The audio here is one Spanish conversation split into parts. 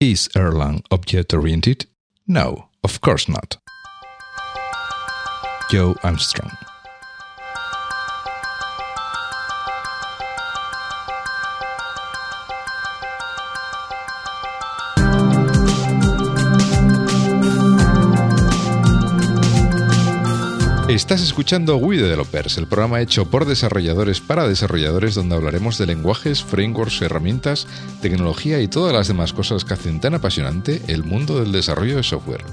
Is Erlang object oriented? No, of course not. Joe Armstrong. Estás escuchando We Developers, el programa hecho por desarrolladores para desarrolladores donde hablaremos de lenguajes, frameworks, herramientas, tecnología y todas las demás cosas que hacen tan apasionante el mundo del desarrollo de software.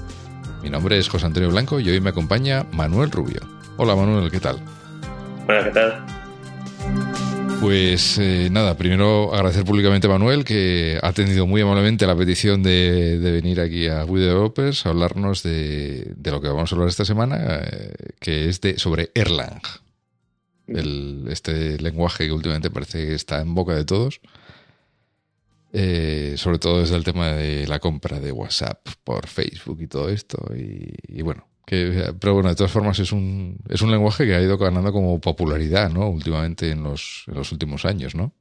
Mi nombre es José Antonio Blanco y hoy me acompaña Manuel Rubio. Hola Manuel, ¿qué tal? Hola, ¿qué tal? Pues eh, nada, primero agradecer públicamente a Manuel que ha atendido muy amablemente la petición de, venir aquí a We Developers a hablarnos de, lo que vamos a hablar esta semana, eh, que es de sobre Erlang. este lenguaje que últimamente parece que está en boca de todos. Eh, sobre todo desde el tema de la compra de WhatsApp por Facebook y todo esto. y bueno, pero bueno, de todas formas es un, es un lenguaje que ha ido ganando como popularidad, ¿no? Últimamente en los, en los últimos años, ¿no?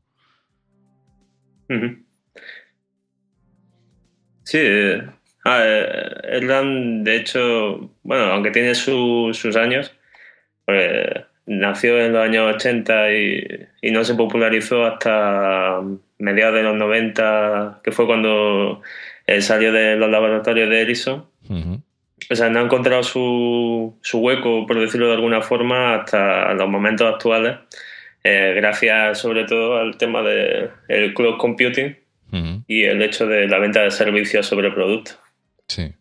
Sí, eh, Erlang, de hecho, bueno, aunque tiene sus años, pues, nació en los años 80 y, no se popularizó hasta mediados de los 90, que fue cuando eh, salió de los laboratorios de Ericsson o sea, no ha encontrado su, su hueco, por decirlo de alguna forma, hasta los momentos actuales, eh, gracias sobre todo al tema del el cloud computing y el hecho de la venta de servicios sobre productos. Sí.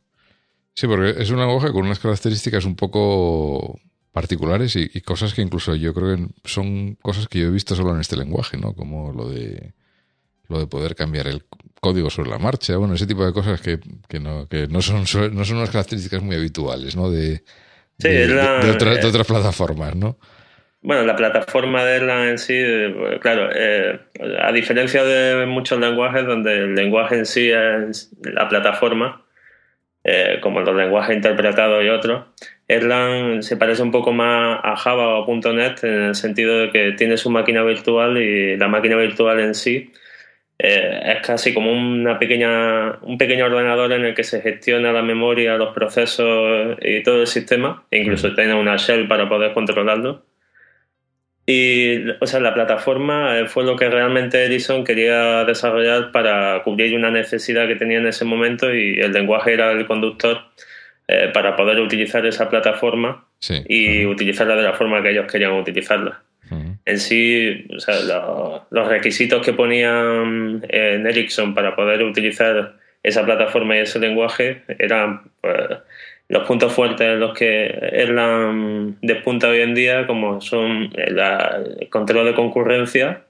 Sí, porque es un lenguaje con unas características un poco particulares y, y, cosas que incluso yo creo que son cosas que yo he visto solo en este lenguaje, ¿no? Como lo de lo de poder cambiar el código sobre la marcha, bueno, ese tipo de cosas que, que, no, que no, son, no son unas características muy habituales, ¿no? De, de, otras plataformas, ¿no? Bueno, la plataforma de Erlang en sí, eh, claro, eh, a diferencia de muchos lenguajes donde el lenguaje en sí es la plataforma, eh, como los lenguajes interpretados y otros, Erlang se parece un poco más a Java o .NET en el sentido de que tiene su máquina virtual y la máquina virtual en sí eh, es casi como una pequeña, un pequeño ordenador en el que se gestiona la memoria, los procesos y todo el sistema, e incluso tiene una shell para poder controlarlo. Y, o sea, la plataforma eh, fue lo que realmente Edison quería desarrollar para cubrir una necesidad que tenía en ese momento y el lenguaje era el conductor eh, para poder utilizar esa plataforma y utilizarla de la forma que ellos querían utilizarla. En sí, o sea, los requisitos que ponían en Ericsson para poder utilizar esa plataforma y ese lenguaje eran pues, los puntos fuertes en los que Erlang despunta hoy en día, como son el, control de concurrencia,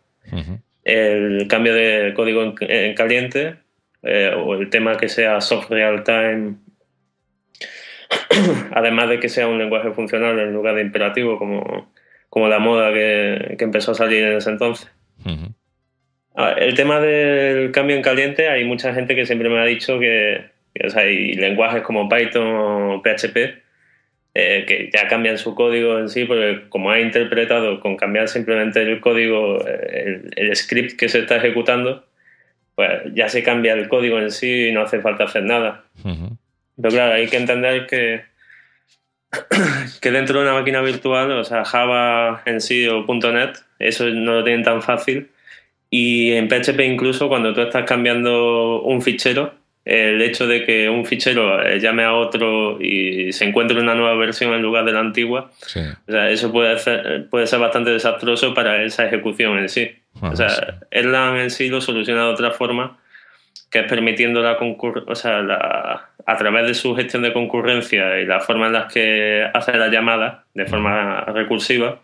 el cambio de código en, caliente eh, o el tema que sea soft real time además de que sea un lenguaje funcional en lugar de imperativo como como la moda que, empezó a salir en ese entonces. el tema del cambio en caliente, hay mucha gente que siempre me ha dicho que, hay lenguajes como Python o PHP eh, que ya cambian su código en sí, porque como ha interpretado con cambiar simplemente el código, eh, el, script que se está ejecutando, pues ya se cambia el código en sí y no hace falta hacer nada. Pero claro, hay que entender que que dentro de una máquina virtual, o sea, Java en sí o .NET, eso no lo tienen tan fácil. Y en PHP incluso cuando tú estás cambiando un fichero, el hecho de que un fichero eh, llame a otro y se encuentre una nueva versión en lugar de la antigua, o sea, eso puede ser, puede ser bastante desastroso para esa ejecución en sí. o sea, Erlang en sí lo soluciona de otra forma que es permitiendo la o sea, a través de su gestión de concurrencia y la forma en la que hace la llamada de forma recursiva,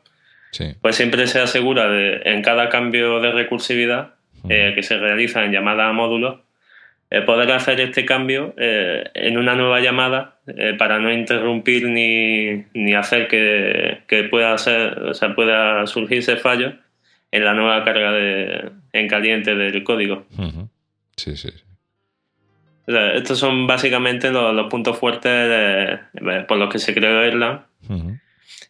pues siempre se asegura de, en cada cambio de recursividad eh, que se realiza en llamada a módulos, eh, poder hacer este cambio eh, en una nueva llamada para no interrumpir ni, ni hacer que, que, pueda, ser, o sea, pueda surgir ese fallo en la nueva carga de, en caliente del código. Sí, sí. estos son básicamente los, puntos fuertes por los que se creó Erlang.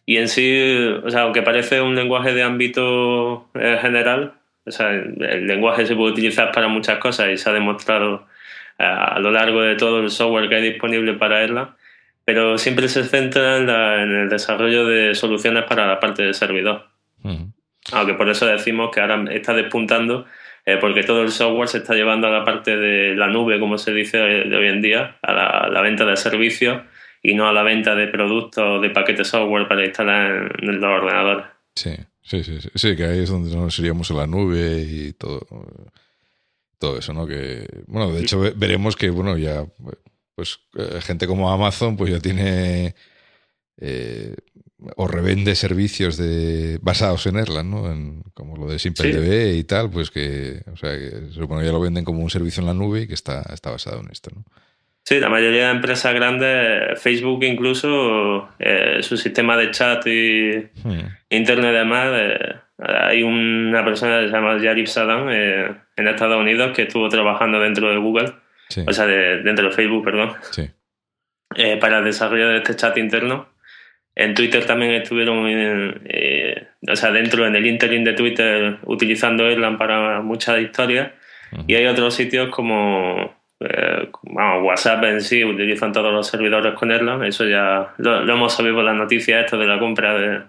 Y en sí, o sea, aunque parece un lenguaje de ámbito eh, general, o sea, el, lenguaje se puede utilizar para muchas cosas y se ha demostrado a, lo largo de todo el software que hay disponible para Erlang, pero siempre se centra en, el desarrollo de soluciones para la parte del servidor. Aunque por eso decimos que ahora está despuntando, eh, porque todo el software se está llevando a la parte de la nube, como se dice de hoy en día, a la, venta de servicios y no a la venta de productos, de paquetes software para instalar en, los ordenadores. Sí, sí, sí, sí, que ahí es donde nos iríamos a la nube y todo, todo eso, ¿no? Que, bueno, de hecho veremos que, bueno, ya, pues eh, gente como Amazon, pues ya tiene eh, o revende servicios de basados en Erlang, ¿no? como lo de SimpleDB y tal, pues que, o sea, que supone que ya lo venden como un servicio en la nube y que está, está basado en esto, ¿no? Sí, la mayoría de empresas grandes, Facebook incluso, eh, su sistema de chat y hmm. internet y demás, eh, hay una persona que se llama Yarib Saddam eh, en Estados Unidos que estuvo trabajando dentro de Google, o sea, dentro de Facebook, perdón, para el desarrollo de este chat interno en Twitter también estuvieron, eh, o sea, dentro en el interim de Twitter utilizando Erlang para muchas historias. Y hay otros sitios como eh, WhatsApp en sí, utilizan todos los servidores con Erlang. Eso ya lo, hemos sabido por las noticias esto de la compra de,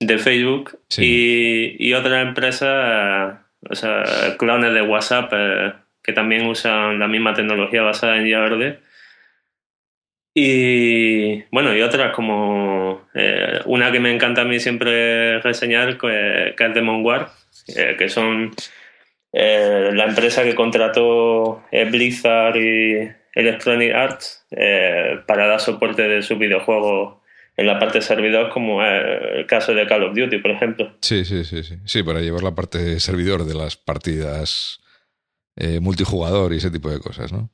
de Facebook. Y, y, otras empresas, o sea, clones de WhatsApp eh, que también usan la misma tecnología basada en Java y bueno, y otras como eh, una que me encanta a mí siempre reseñar, que, es de Monguard, eh, que son eh, la empresa que contrató Blizzard y Electronic Arts para dar soporte de sus videojuegos en la parte de servidor, como el caso de Call of Duty, por ejemplo. Sí, sí, sí, sí. Sí, para llevar la parte de servidor de las partidas multijugador y ese tipo de cosas, ¿no?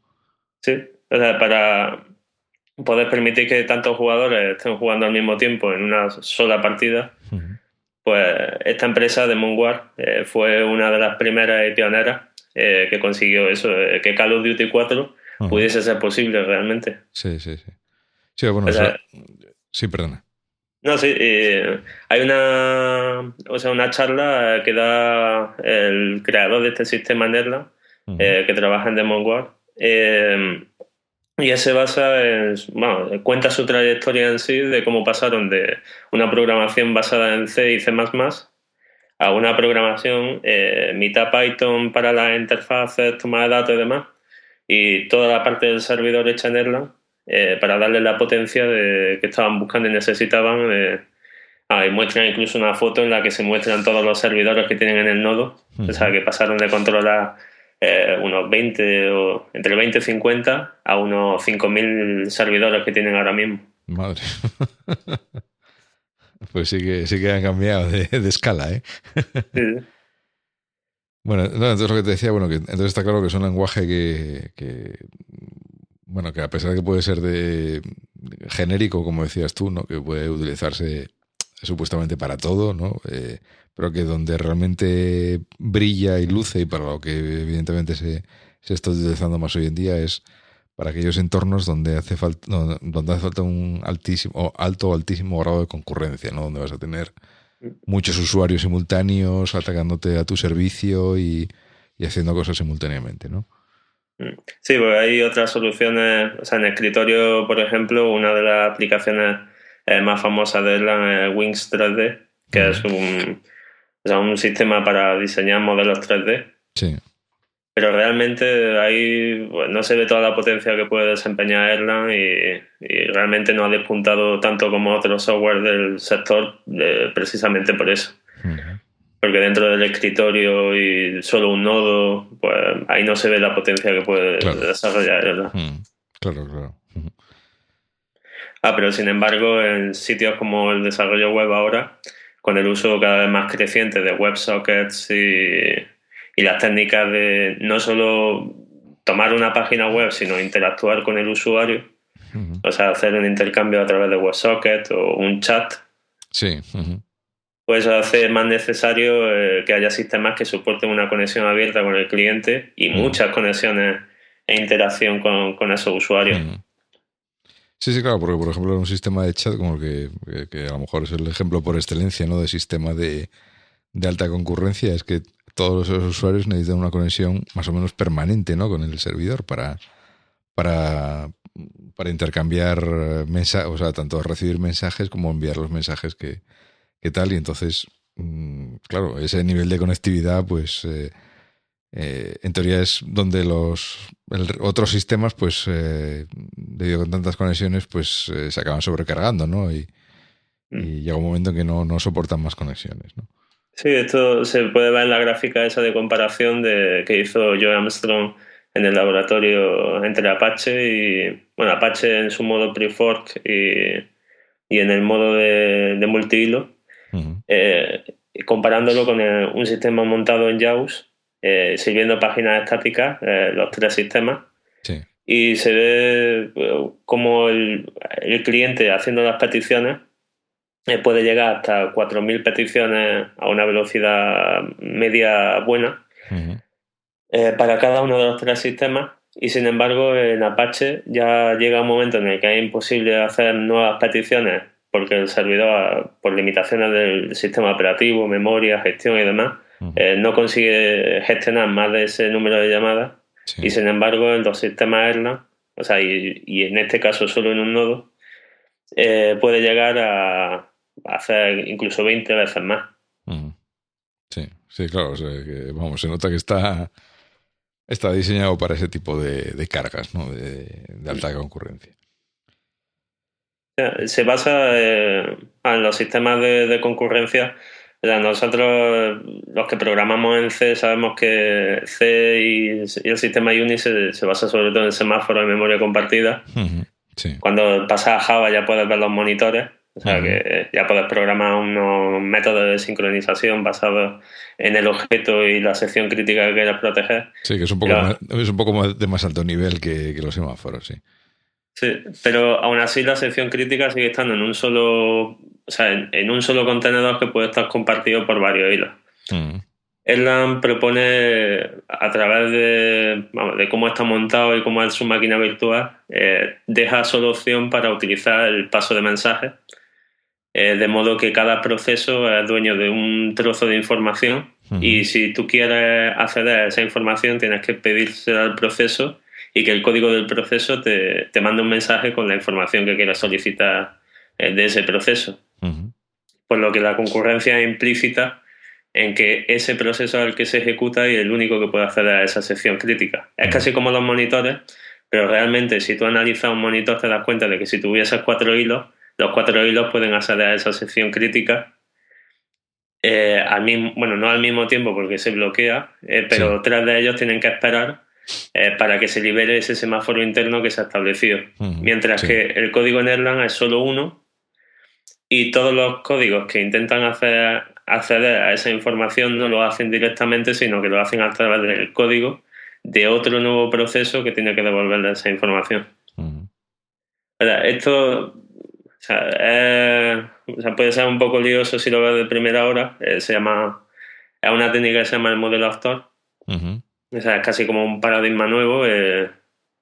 Sí, o sea, para poder permitir que tantos jugadores estén jugando al mismo tiempo en una sola partida, pues esta empresa de Moonward eh, fue una de las primeras y pioneras eh, que consiguió eso, eh, que Call of Duty 4 pudiese ser posible realmente. Sí, sí, sí. Sí, bueno, sí, perdona. No, sí, hay una, o sea, una charla que da el creador de este sistema Nerla, que trabaja en Demon War, y se basa en, bueno, cuenta su trayectoria en sí de cómo pasaron de una programación basada en C y C++ a una programación eh, mitad Python para las interfaces, toma de datos y demás, y toda la parte del servidor hecha en Erlang eh, para darle la potencia de, que estaban buscando y necesitaban. Eh, ah, y muestran incluso una foto en la que se muestran todos los servidores que tienen en el nodo, o sea, que pasaron de controlar eh, unos 20 o entre 20 y 50 a unos 5.000 servidores que tienen ahora mismo. Madre. pues sí que, sí que han cambiado de, escala, ¿eh? Bueno, entonces lo que te decía, bueno, que entonces está claro que es un lenguaje que, bueno, que a pesar de que puede ser de genérico, como decías tú, ¿no? Que puede utilizarse supuestamente para todo, ¿no? Eh, pero que donde realmente brilla y luce y para lo que evidentemente se, se está utilizando más hoy en día es para aquellos entornos donde hace falta donde hace falta un altísimo alto o altísimo grado de concurrencia, ¿no? Donde vas a tener muchos usuarios simultáneos atacándote a tu servicio y, haciendo cosas simultáneamente, ¿no? Sí, pues hay otras soluciones, o sea, en escritorio, por ejemplo, una de las aplicaciones eh, más famosas de Erlang es Wings 3D, que es un, o sea, un sistema para diseñar modelos 3D. Sí. Pero realmente ahí pues, no se ve toda la potencia que puede desempeñar Erlang y, realmente no ha despuntado tanto como otros software del sector precisamente por eso. Porque dentro del escritorio y solo un nodo, pues ahí no se ve la potencia que puede desarrollar Erlang. Claro, claro. Ah, pero sin embargo, en sitios como el desarrollo web ahora, con el uso cada vez más creciente de WebSockets y, y las técnicas de no solo tomar una página web, sino interactuar con el usuario. O sea, hacer un intercambio a través de WebSocket o un chat. Sí. Pues hace más necesario eh, que haya sistemas que soporten una conexión abierta con el cliente y muchas conexiones e interacción con, con esos usuarios. Sí, sí, claro, porque por ejemplo un sistema de chat como que, que, a lo mejor es el ejemplo por excelencia, ¿no? De sistema de, alta concurrencia, es que todos los usuarios necesitan una conexión más o menos permanente, ¿no? Con el servidor para, para, para intercambiar mensajes, o sea, tanto recibir mensajes como enviar los mensajes que, que tal. Y entonces, mm, claro, ese nivel de conectividad, pues, eh, eh, en teoría es donde los otros sistemas, pues, eh, debido a tantas conexiones, pues se acaban sobrecargando, ¿no? Y, y mm. llega un momento en que no, no soportan más conexiones, ¿no? Sí, esto se puede ver en la gráfica esa de comparación de, que hizo Joe Armstrong en el laboratorio entre Apache y, bueno, Apache en su modo pre-fork y, y, en el modo de, de multihilo, eh, comparándolo con un sistema montado en JAWS, eh, sirviendo páginas estáticas, eh, los tres sistemas, y se ve como el, el cliente haciendo las peticiones eh, puede llegar hasta 4.000 peticiones a una velocidad media buena eh, para cada uno de los tres sistemas. Y sin embargo, en Apache ya llega un momento en el que es imposible hacer nuevas peticiones porque el servidor, por limitaciones del sistema operativo, memoria, gestión y demás, eh, no consigue gestionar más de ese número de llamadas. Y sin embargo, en los sistemas Erlang, o sea, y, y, en este caso solo en un nodo, puede llegar a, hacer incluso 20 veces más. Sí, sí, claro. vamos, se nota que está, está diseñado para ese tipo de, cargas, ¿no? De, alta concurrencia. Se basa eh, en los sistemas de, concurrencia. Nosotros, los que programamos en C, sabemos que C y, el sistema Unix se, basa sobre todo en semáforo de memoria compartida. Cuando pasa a Java ya puedes ver los monitores o sea que ya puedes programar unos métodos de sincronización basados en el objeto y la sección crítica que quieres proteger. Sí, que es un poco, más, es un poco de más alto nivel que, los semáforos, sí. Sí, pero aún así la sección crítica sigue estando en un solo, o sea, en, un solo contenedor que puede estar compartido por varios hilos. Mm. Erlang propone, a través de, de cómo está montado y cómo es su máquina virtual, eh, deja solo opción para utilizar el paso de mensajes eh, de modo que cada proceso es dueño de un trozo de información y si tú quieres acceder a esa información tienes que pedírsela al proceso y que el código del proceso te, te mande un mensaje con la información que quieras solicitar eh, de ese proceso. Por lo que la concurrencia es implícita en que ese proceso es el que se ejecuta y el único que puede acceder a esa sección crítica. Es casi como los monitores, pero realmente si tú analizas un monitor te das cuenta de que si tuvieses cuatro hilos, los cuatro hilos pueden acceder a esa sección crítica. Eh, al mismo, bueno, no al mismo tiempo porque se bloquea, eh, pero tres de ellos tienen que esperar eh, para que se libere ese semáforo interno que se ha establecido. Mientras que el código en Erlang es solo uno y todos los códigos que intentan hacer, acceder a esa información no lo hacen directamente, sino que lo hacen a través del código de otro nuevo proceso que tiene que devolverle esa información. Esto o sea, eh, o sea, puede ser un poco lioso si lo ves de primera hora. Eh, se llama, es una técnica que se llama el modelo actor. O sea, es casi como un paradigma nuevo. Eh,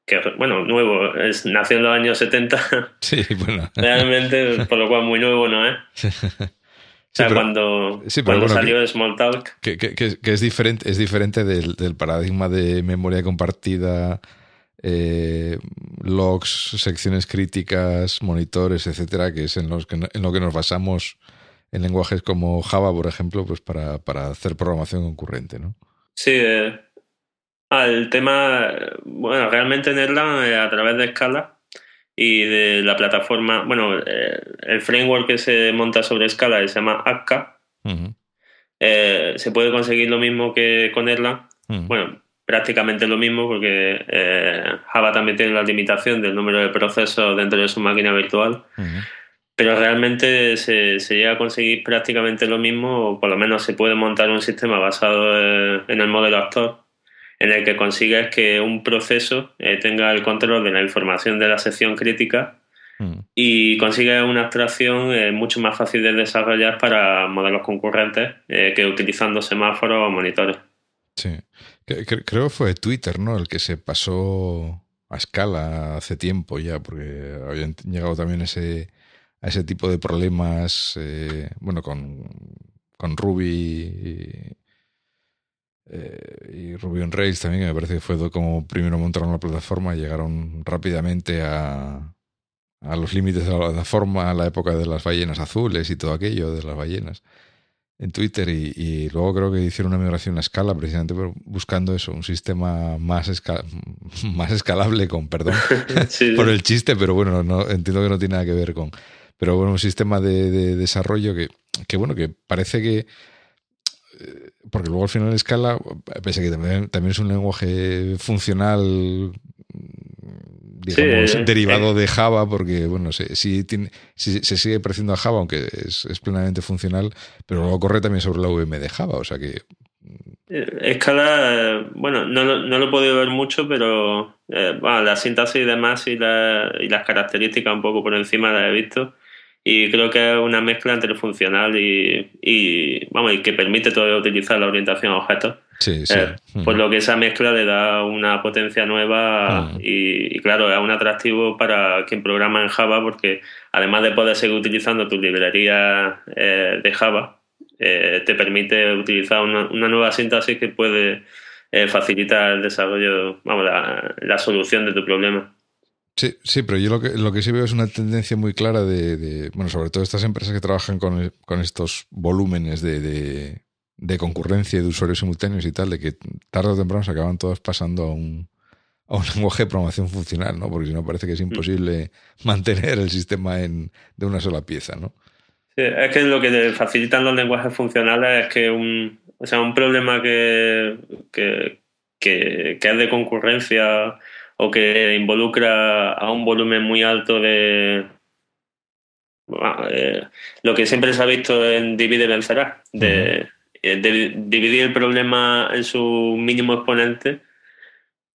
que, bueno, nuevo, es, nació en los años 70. Sí, bueno. Realmente, por lo cual muy nuevo no es. O sea, cuando, cuando salió Smalltalk. Que, que, que, es diferente, es diferente del, del paradigma de memoria compartida eh, logs, secciones críticas, monitores, etcétera, que es en, los que, en lo que nos basamos en lenguajes como Java, por ejemplo, pues para, para hacer programación concurrente, ¿no? Sí, eh, el tema, bueno, realmente en Erlang, eh, a través de Scala y de la plataforma, bueno, eh, el framework que se monta sobre Scala se llama Akka, se puede conseguir lo mismo que con Erlang. Bueno, prácticamente lo mismo porque eh, Java también tiene la limitación del número de procesos dentro de su máquina virtual. Pero realmente se, llega a conseguir prácticamente lo mismo, o por lo menos se puede montar un sistema basado eh, en el modelo actor, en el que consigues que un proceso eh, tenga el control de la información de la sección crítica y consigues una abstracción mucho más fácil de desarrollar para modelos concurrentes que utilizando semáforos o monitores. Sí. Creo que fue Twitter, ¿no? El que se pasó a escala hace tiempo ya, porque habían llegado también ese, a ese tipo de problemas, eh, bueno, con, con Ruby eh, y Ruby on Rails también, que me parece que fue como primero montaron la plataforma, llegaron rápidamente a, a los límites de la plataforma, a la época de las ballenas azules y todo aquello de las ballenas en Twitter. Y, luego creo que hicieron una migración a escala precisamente buscando eso, un sistema más, más escalable con, perdón por el chiste, pero bueno, no, entiendo que no tiene nada que ver con, pero bueno, un sistema de, desarrollo que, que, bueno, que parece que, porque luego al final escala, pese a que también, también es un lenguaje funcional digamos, eh, derivado eh. de Java, porque, bueno, sí, sí, tiene, se sigue pareciendo a Java, aunque es, plenamente funcional, pero luego corre también sobre la VM de Java, o sea que... Escala, bueno, no, no lo he podido ver mucho, pero bueno, la sintaxis y demás y, y las características un poco por encima las he visto y creo que es una mezcla entre funcional y, y vamos y que permite todavía utilizar la orientación a objetos. Sí, sí. Eh, por lo que esa mezcla le da una potencia nueva y, claro es un atractivo para quien programa en Java porque además de poder seguir utilizando tu librería eh, de Java eh, te permite utilizar una, nueva sintaxis que puede facilitar el desarrollo vamos la, la solución de tu problema Sí, sí, pero yo lo que, lo que sí veo es una tendencia muy clara de, bueno, sobre todo estas empresas que trabajan con, con estos volúmenes de, de, concurrencia y de usuarios simultáneos y tal, de que tarde o temprano se acaban todos pasando a un, a un lenguaje de programación funcional, ¿no? Porque si no parece que es imposible mantener el sistema en, de una sola pieza, ¿no? Sí, es que lo que facilitan los lenguajes funcionales es que un, o sea, un problema que, que, que, que es de concurrencia o que involucra a un volumen muy alto de, eh, lo que siempre se ha visto en divide vencerá, de, dividir el problema en su mínimo exponente,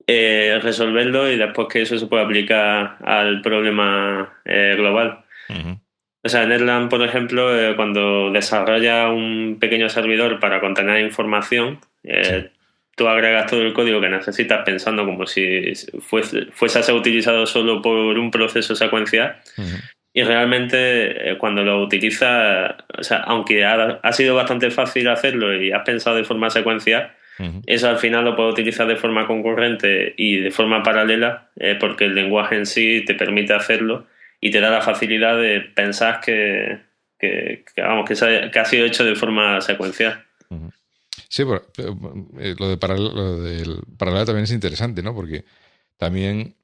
eh, resolverlo y después que eso se pueda aplicar al problema eh, global. O sea, en Erlang, por ejemplo, cuando desarrolla un pequeño servidor para contener información, tú agregas todo el código que necesitas pensando como si fuese, fuese a ser utilizado solo por un proceso secuencial. Y realmente eh, cuando lo utilizas, o sea, aunque ha, sido bastante fácil hacerlo y has pensado de forma secuencial, eso al final lo puedes utilizar de forma concurrente y de forma paralela eh, porque el lenguaje en sí te permite hacerlo y te da la facilidad de pensar que, que, vamos, que, que ha sido hecho de forma secuencial. Sí, pero, eh, lo, de paralelo, del paralelo también es interesante, ¿no? Porque también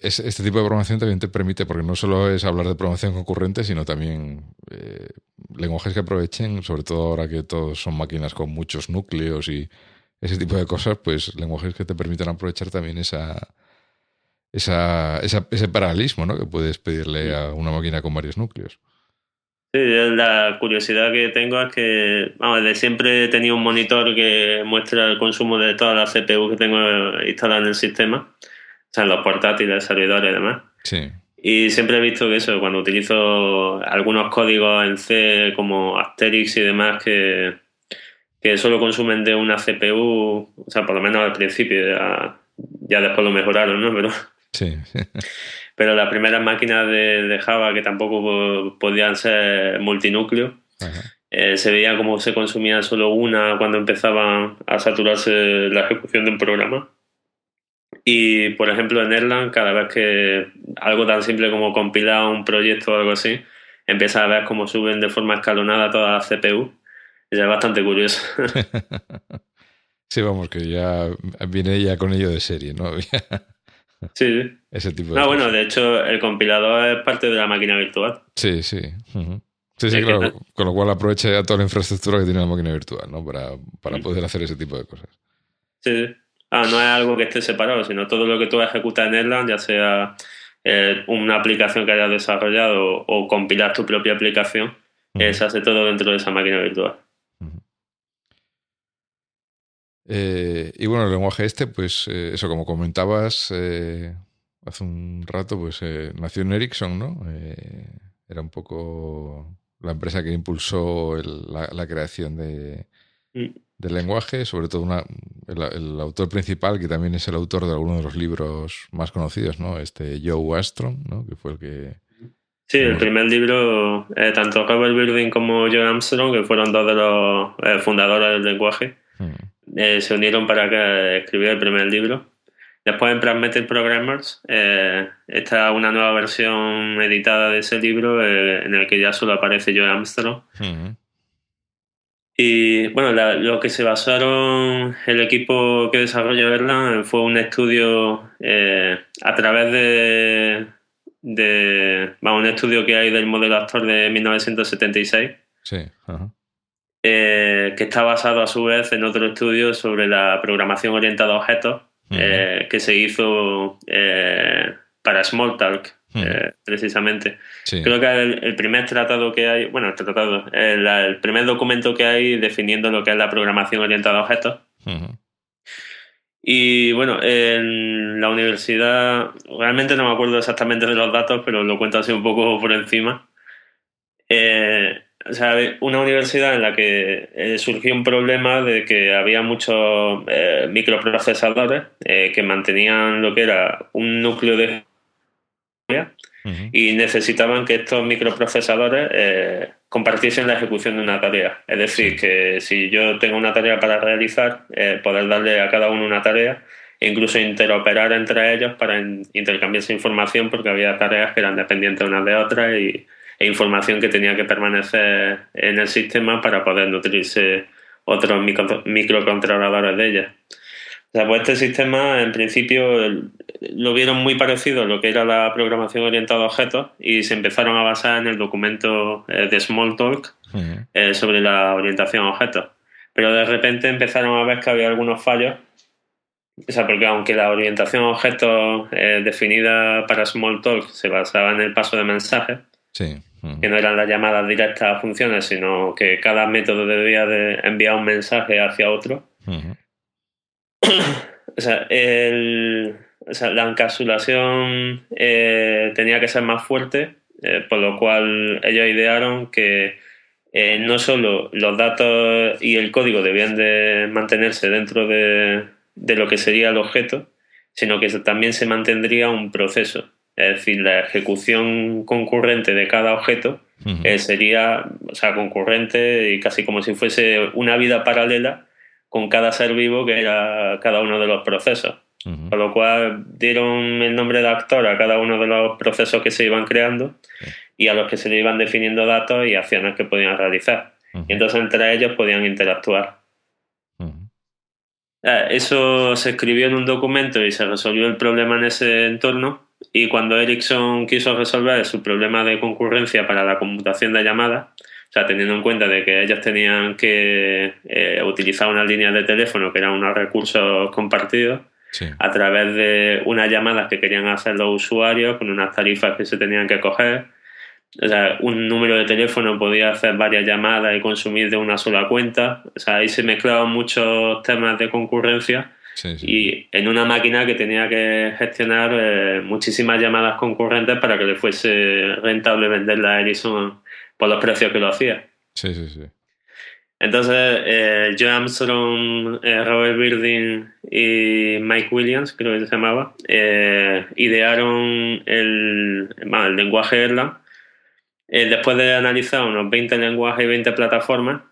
este tipo de programación también te permite, porque no solo es hablar de programación concurrente, sino también eh, lenguajes que aprovechen, sobre todo ahora que todos son máquinas con muchos núcleos y ese tipo de cosas, pues lenguajes que te permitan aprovechar también esa, esa, ese paralelismo, ¿no? Que puedes pedirle a una máquina con varios núcleos. Sí, la curiosidad que tengo es que, vamos, de siempre he tenido un monitor que muestra el consumo de todas las CPU que tengo instaladas en el sistema, o sea, en los portátiles, servidores y demás. Sí. Y siempre he visto que eso, cuando utilizo algunos códigos en C como Asterix y demás que, que solo consumen de una CPU, o sea, por lo menos al principio, ya, ya después lo mejoraron, ¿no? Pero, sí. pero las primeras máquinas de, Java que tampoco podían ser multinúcleo, eh, se veía como se consumía solo una cuando empezaba a saturarse la ejecución de un programa. Y, por ejemplo, en Erlang, cada vez que algo tan simple como compilar un proyecto o algo así, empieza a ver cómo suben de forma escalonada todas las CPU. Y es bastante curioso. sí, vamos, que ya viene ya con ello de serie, ¿no? Sí. Ese tipo de Ah, bueno, de hecho, el compilador es parte de la máquina virtual. Sí, sí. Sí, sí, claro. Con lo cual aprovecha ya toda la infraestructura que tiene la máquina virtual, ¿no? Para, para poder hacer ese tipo de cosas. Sí, Ah, no es algo que esté separado, sino todo lo que tú ejecutas en Erlang, ya sea eh, una aplicación que hayas desarrollado o, compilar tu propia aplicación, se hace todo dentro de esa máquina virtual. Eh, y bueno, el lenguaje este, pues eh, eso, como comentabas eh, hace un rato, pues nació en Ericsson, ¿no? era un poco la empresa que impulsó la, creación de, mm. del lenguaje, sobre todo una, el, autor principal, que también es el autor de algunos de los libros más conocidos, ¿no? Este Joe Armstrong, ¿no? Que fue el que... Sí, el primer libro, tanto Robert Birding como Joe Armstrong, que fueron dos de los fundadores del lenguaje, mm eh, se unieron para escribir el primer libro. Después en Pragmatic Programmers eh, está una nueva versión editada de ese libro eh, en el que ya solo aparece Joe Armstrong. Y bueno, lo que se basaron el equipo que desarrolló Erlang fue un estudio a través de, de un estudio que hay del modelo actor de 1976. Sí, eh, que está basado a su vez en otro estudio sobre la programación orientada a objetos eh, que se hizo para Smalltalk, eh, precisamente. Creo que el, primer tratado que hay, bueno, el tratado, el, primer documento que hay definiendo lo que es la programación orientada a objetos. Y bueno, en la universidad, realmente no me acuerdo exactamente de los datos, pero lo cuento así un poco por encima. Eh, o sea, una universidad en la que eh, surgió un problema de que había muchos microprocesadores que mantenían lo que era un núcleo de y necesitaban que estos microprocesadores eh, compartiesen la ejecución de una tarea. Es decir, que si yo tengo una tarea para realizar, eh, poder darle a cada uno una tarea e incluso interoperar entre ellos para intercambiarse información porque había tareas que eran dependientes unas de otras y, e información que tenía que permanecer en el sistema para poder nutrirse otros microcontroladores de ellas pues este sistema en principio lo vieron muy parecido a lo que era la programación orientada a objetos y se empezaron a basar en el documento eh, de Smalltalk eh, sobre la orientación a objetos. Pero de repente empezaron a ver que había algunos fallos. O sea, porque aunque la orientación a objetos eh, definida para Smalltalk se basaba en el paso de mensajes, que no eran las llamadas directas a funciones, sino que cada método debía de enviar un mensaje hacia otro. o, sea, el, la encapsulación eh, tenía que ser más fuerte, eh, por lo cual ellos idearon que eh, no solo los datos y el código debían de mantenerse dentro de, lo que sería el objeto, sino que también se mantendría un proceso. Es decir, la ejecución concurrente de cada objeto sería o sea, concurrente y casi como si fuese una vida paralela con cada ser vivo que era cada uno de los procesos. Con lo cual dieron el nombre de actor a cada uno de los procesos que se iban creando y a los que se le iban definiendo datos y acciones que podían realizar. Y entonces entre ellos podían interactuar. Eh, eso se escribió en un documento y se resolvió el problema en ese entorno. Y cuando Ericsson quiso resolver su problema de concurrencia para la computación de llamadas, o sea, teniendo en cuenta de que ellos tenían que eh, utilizar una línea de teléfono que eran unos recursos compartidos a través de unas llamadas que querían hacer los usuarios con unas tarifas que se tenían que coger. O sea, un número de teléfono podía hacer varias llamadas y consumir de una sola cuenta. O sea, ahí se mezclaban muchos temas de concurrencia. Y en una máquina que tenía que gestionar eh, muchísimas llamadas concurrentes para que le fuese rentable venderla a Ericsson por los precios que lo hacía. Sí, sí, sí. Entonces, eh, Joe Armstrong, eh, Robert Birding y Mike Williams, creo que se llamaba, eh, idearon el, el lenguaje Erlang. Después de analizar unos 20 lenguajes y 20 plataformas,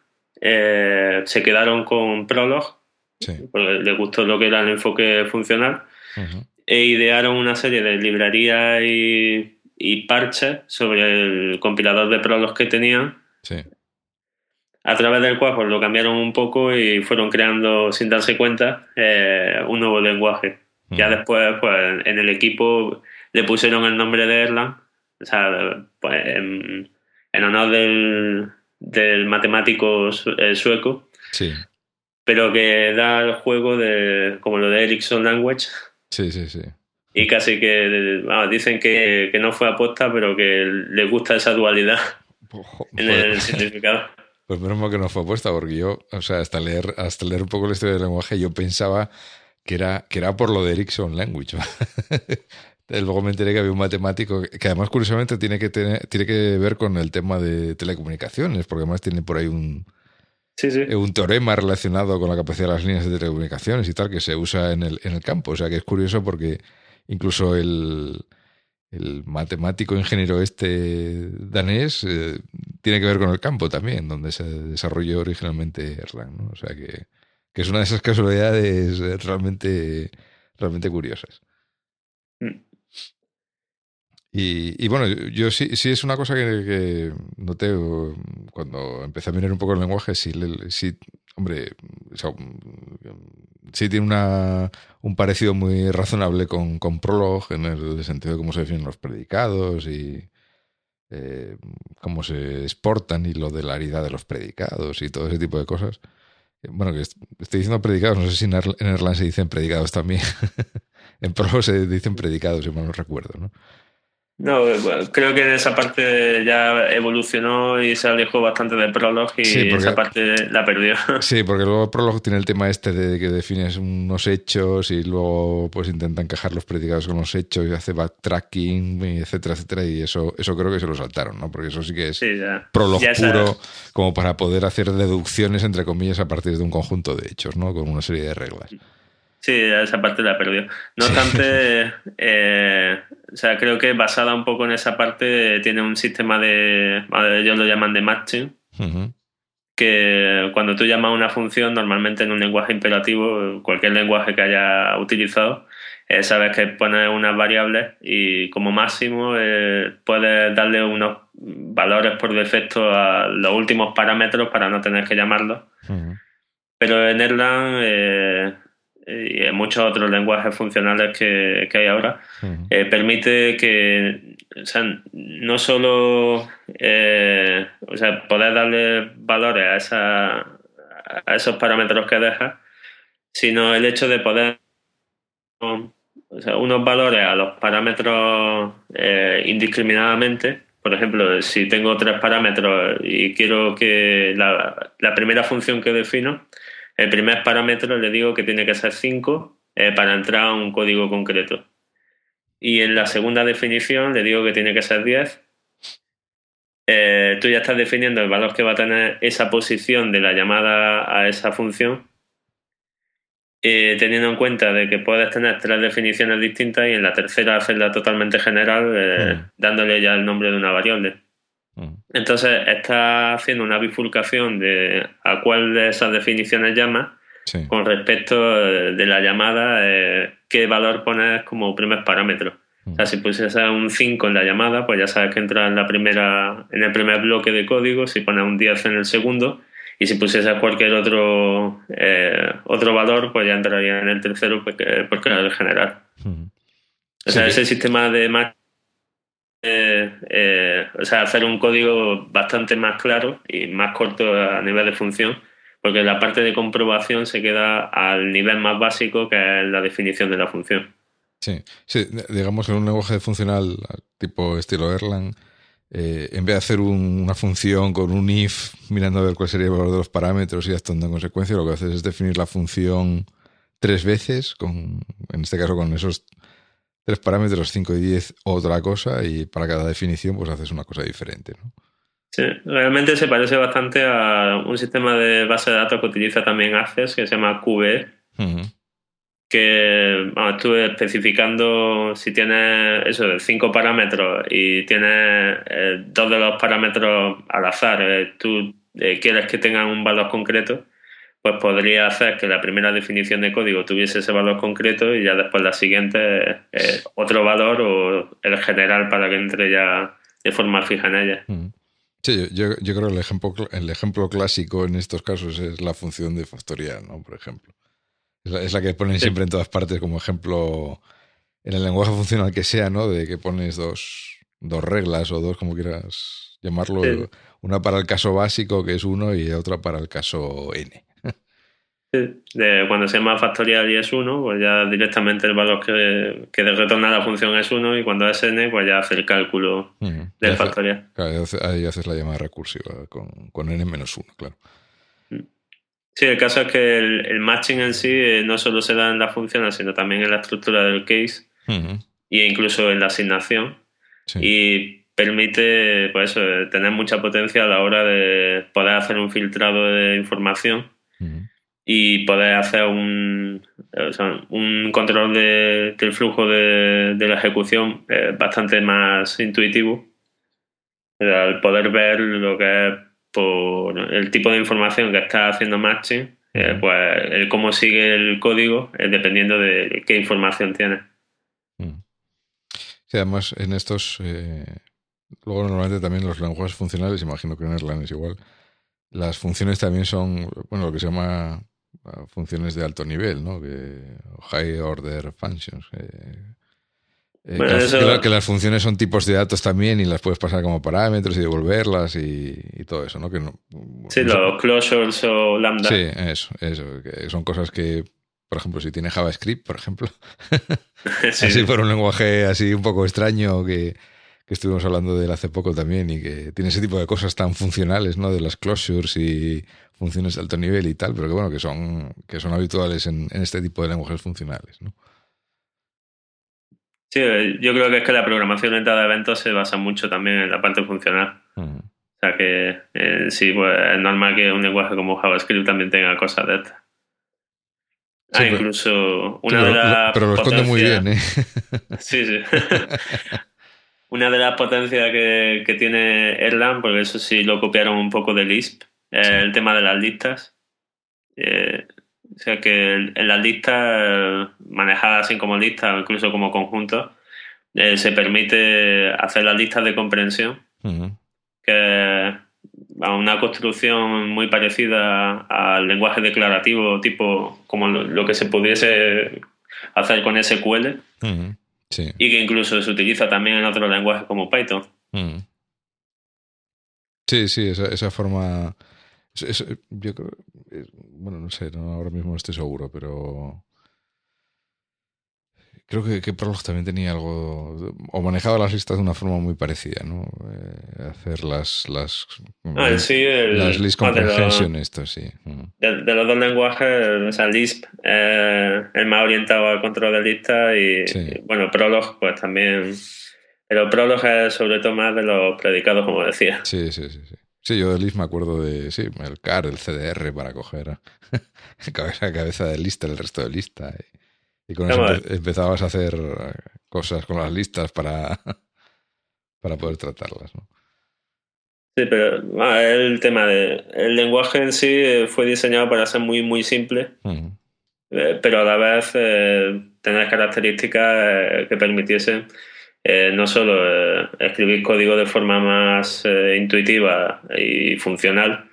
se quedaron con Prolog, sí. porque les gustó lo que era el enfoque funcional, e idearon una serie de librerías y y parches sobre el compilador de Prolog que tenían. A través del cual pues, lo cambiaron un poco y fueron creando, sin darse cuenta, eh, un nuevo lenguaje. Ya después, pues, en el equipo le pusieron el nombre de Erlang, o sea, pues, en, honor del, del matemático eh, sueco. Sí. Pero que da el juego de, como lo de Ericsson Language. Sí, sí, sí y casi que dicen que, no fue aposta, pero que les gusta esa dualidad en el significado. Pues menos mal que no fue apuesta, porque yo, o sea, hasta leer, hasta leer un poco la historia del lenguaje, yo pensaba que era, que era por lo de Ericsson Language. Luego me enteré que había un matemático que además curiosamente tiene que tener, tiene que ver con el tema de telecomunicaciones, porque además tiene por ahí un, un teorema relacionado con la capacidad de las líneas de telecomunicaciones y tal que se usa en el, en el campo. O sea que es curioso porque Incluso el, matemático ingeniero este danés eh, tiene que ver con el campo también, donde se desarrolló originalmente Erlang. ¿no? O sea que, que es una de esas casualidades realmente, realmente curiosas. Mm. Y, bueno, yo sí, sí es una cosa que, noté cuando empecé a mirar un poco el lenguaje, sí, sí hombre, sí tiene una, un parecido muy razonable con, con Prolog en el sentido de cómo se definen los predicados y eh, cómo se exportan y lo de la aridad de los predicados y todo ese tipo de cosas. Bueno, que estoy diciendo predicados, no sé si en Erlang se dicen predicados también. en Prolog se dicen predicados, si mal no recuerdo, ¿no? No, creo que esa parte ya evolucionó y se alejó bastante de Prolog y esa parte la perdió. Sí, porque luego Prolog tiene el tema este de que defines unos hechos y luego pues intentan encajar los predicados con los hechos y hace backtracking, etcétera, etcétera, y eso, eso creo que se lo saltaron, ¿no? Porque eso sí que es Prolog puro como para poder hacer deducciones, entre comillas, a partir de un conjunto de hechos, ¿no? Con una serie de reglas. Sí, esa parte la perdió. No obstante, eh, o sea, creo que basada un poco en esa parte tiene un sistema de, ellos lo llaman de matching, que cuando tú llamas una función, normalmente en un lenguaje imperativo, cualquier lenguaje que haya utilizado, eh, sabes que pones unas variables y como máximo eh, puedes darle unos valores por defecto a los últimos parámetros para no tener que llamarlos. Pero en Erlang y en muchos otros lenguajes funcionales que, hay ahora, eh, permite que, o sea, no solo, eh, o sea, poder darle valores a, esa, a esos parámetros que deja, sino el hecho de poder, o sea, unos valores a los parámetros eh, indiscriminadamente. Por ejemplo, si tengo tres parámetros y quiero que la, la primera función que defino el primer parámetro le digo que tiene que ser 5 eh, para entrar a un código concreto. Y en la segunda definición le digo que tiene que ser 10. Eh, tú ya estás definiendo el valor que va a tener esa posición de la llamada a esa función, eh, teniendo en cuenta de que puedes tener tres definiciones distintas y en la tercera hacerla totalmente general, mm. dándole ya el nombre de una variable. Mm. Entonces está haciendo una bifurcación de a cuál de esas definiciones llama con respecto eh, de la llamada, eh, qué valor pones como primer parámetro. O sea, mm. si pusieses un 5 en la llamada, pues ya sabes que entra en, la primera, en el primer bloque de código, si pones un 10 en el segundo, y si pusieses cualquier otro, eh, otro valor, pues ya entraría en el tercero porque, porque era el general. Mm. O sea, ese sistema de eh, eh, o sea, hacer un código bastante más claro y más corto a nivel de función, porque la parte de comprobación se queda al nivel más básico que es la definición de la función. Sí, sí digamos en un lenguaje funcional tipo estilo Erlang, eh, en vez de hacer una función con un if mirando a ver cuál sería el valor de los parámetros y actuando en consecuencia, lo que haces es definir la función tres veces, con, en este caso con esos tres parámetros, 5 y 10, otra cosa, y para cada definición pues haces una cosa diferente. ¿no? Sí, realmente se parece bastante a un sistema de base de datos que utiliza también Access, que se llama QB, que estuve especificando si tienes eso cinco parámetros y tienes eh, dos de los parámetros al azar, eh, tú eh, quieres que tengan un valor concreto, pues podría hacer que la primera definición de código tuviese ese valor concreto y ya después la siguiente eh, otro valor o el general para que entre ya de forma fija en ella. Mm. Sí, yo, yo, creo que el ejemplo, el ejemplo clásico en estos casos es la función de factorial, ¿no? Por ejemplo. Es la, que ponen siempre en todas partes como ejemplo en el lenguaje funcional que sea, ¿no? De que pones dos, dos reglas o dos, como quieras llamarlo, una para el caso básico, que es uno, y otra para el caso n. De cuando se llama factorial y es 1, pues ya directamente el valor que, que retorna la función es 1 y cuando es n, pues ya hace el cálculo del factorial. Claro, ahí haces la llamada recursiva con, con n menos 1, claro. Mm. Sí, el caso es que el, matching en sí eh, no solo se da en la función, sino también en la estructura del case e incluso en la asignación. Y permite pues tener mucha potencia a la hora de poder hacer un filtrado de información y poder hacer un, un control de, del flujo de, la ejecución eh, bastante más intuitivo. Al poder ver lo que es por el tipo de información que está haciendo matching, Eh, pues el cómo sigue el código es dependiendo de qué información tiene. Sí, además en estos, eh, luego normalmente también los lenguajes funcionales, imagino que en Erlang es igual, las funciones también son, bueno, lo que se llama funciones de alto nivel, ¿no? Que, high order functions. Eh, que, las funciones son tipos de datos también y las puedes pasar como parámetros y devolverlas y, todo eso, ¿no? Que no sí, los closures o lambda. Sí, eso, eso. son cosas que, por ejemplo, si tiene JavaScript, por ejemplo, así por un lenguaje así un poco extraño que, que estuvimos hablando de él hace poco también y que tiene ese tipo de cosas tan funcionales, ¿no? De las closures y funciones de alto nivel y tal, pero que bueno, que son, que son habituales en, en este tipo de lenguajes funcionales, ¿no? Sí, yo creo que es que la programación en de eventos se basa mucho también en la parte funcional. O sea que eh, sí, pues es normal que un lenguaje como JavaScript también tenga cosas de estas. ah, incluso una de las. Pero lo esconde muy bien, ¿eh? sí, sí. una de las potencias que, que, tiene Erlang, porque eso sí lo copiaron un poco de Lisp, el tema de las listas. Eh, o sea que en las listas, manejadas así como listas o incluso como conjuntos, eh, se permite hacer las listas de comprensión, que es una construcción muy parecida al lenguaje declarativo, tipo como lo, que se pudiese hacer con SQL, y que incluso se utiliza también en otros lenguajes como Python. Sí, sí, esa, esa forma yo creo, bueno, no sé, ahora mismo no estoy seguro, pero creo que, que Prolog también tenía algo, o manejaba las listas de una forma muy parecida, ¿no? Eh, hacer las las, ah, las list comprehension, esto, sí. De, los dos lenguajes, o sea, Lisp eh, el más orientado al control de listas y, bueno, Prolog pues también, pero Prolog es sobre todo más de los predicados, como decía. Sí, sí, sí, sí. Sí, yo de Lisp me acuerdo de, sí, el CAR, el CDR para coger cabeza, cabeza de lista, el resto de lista. Y, con eso empezabas a hacer cosas con las listas para, para poder tratarlas, ¿no? Sí, pero el tema de el lenguaje en sí eh, fue diseñado para ser muy muy simple, eh, pero a la vez eh, tener características que permitiesen eh, no solo eh, escribir código de forma más eh, intuitiva y funcional,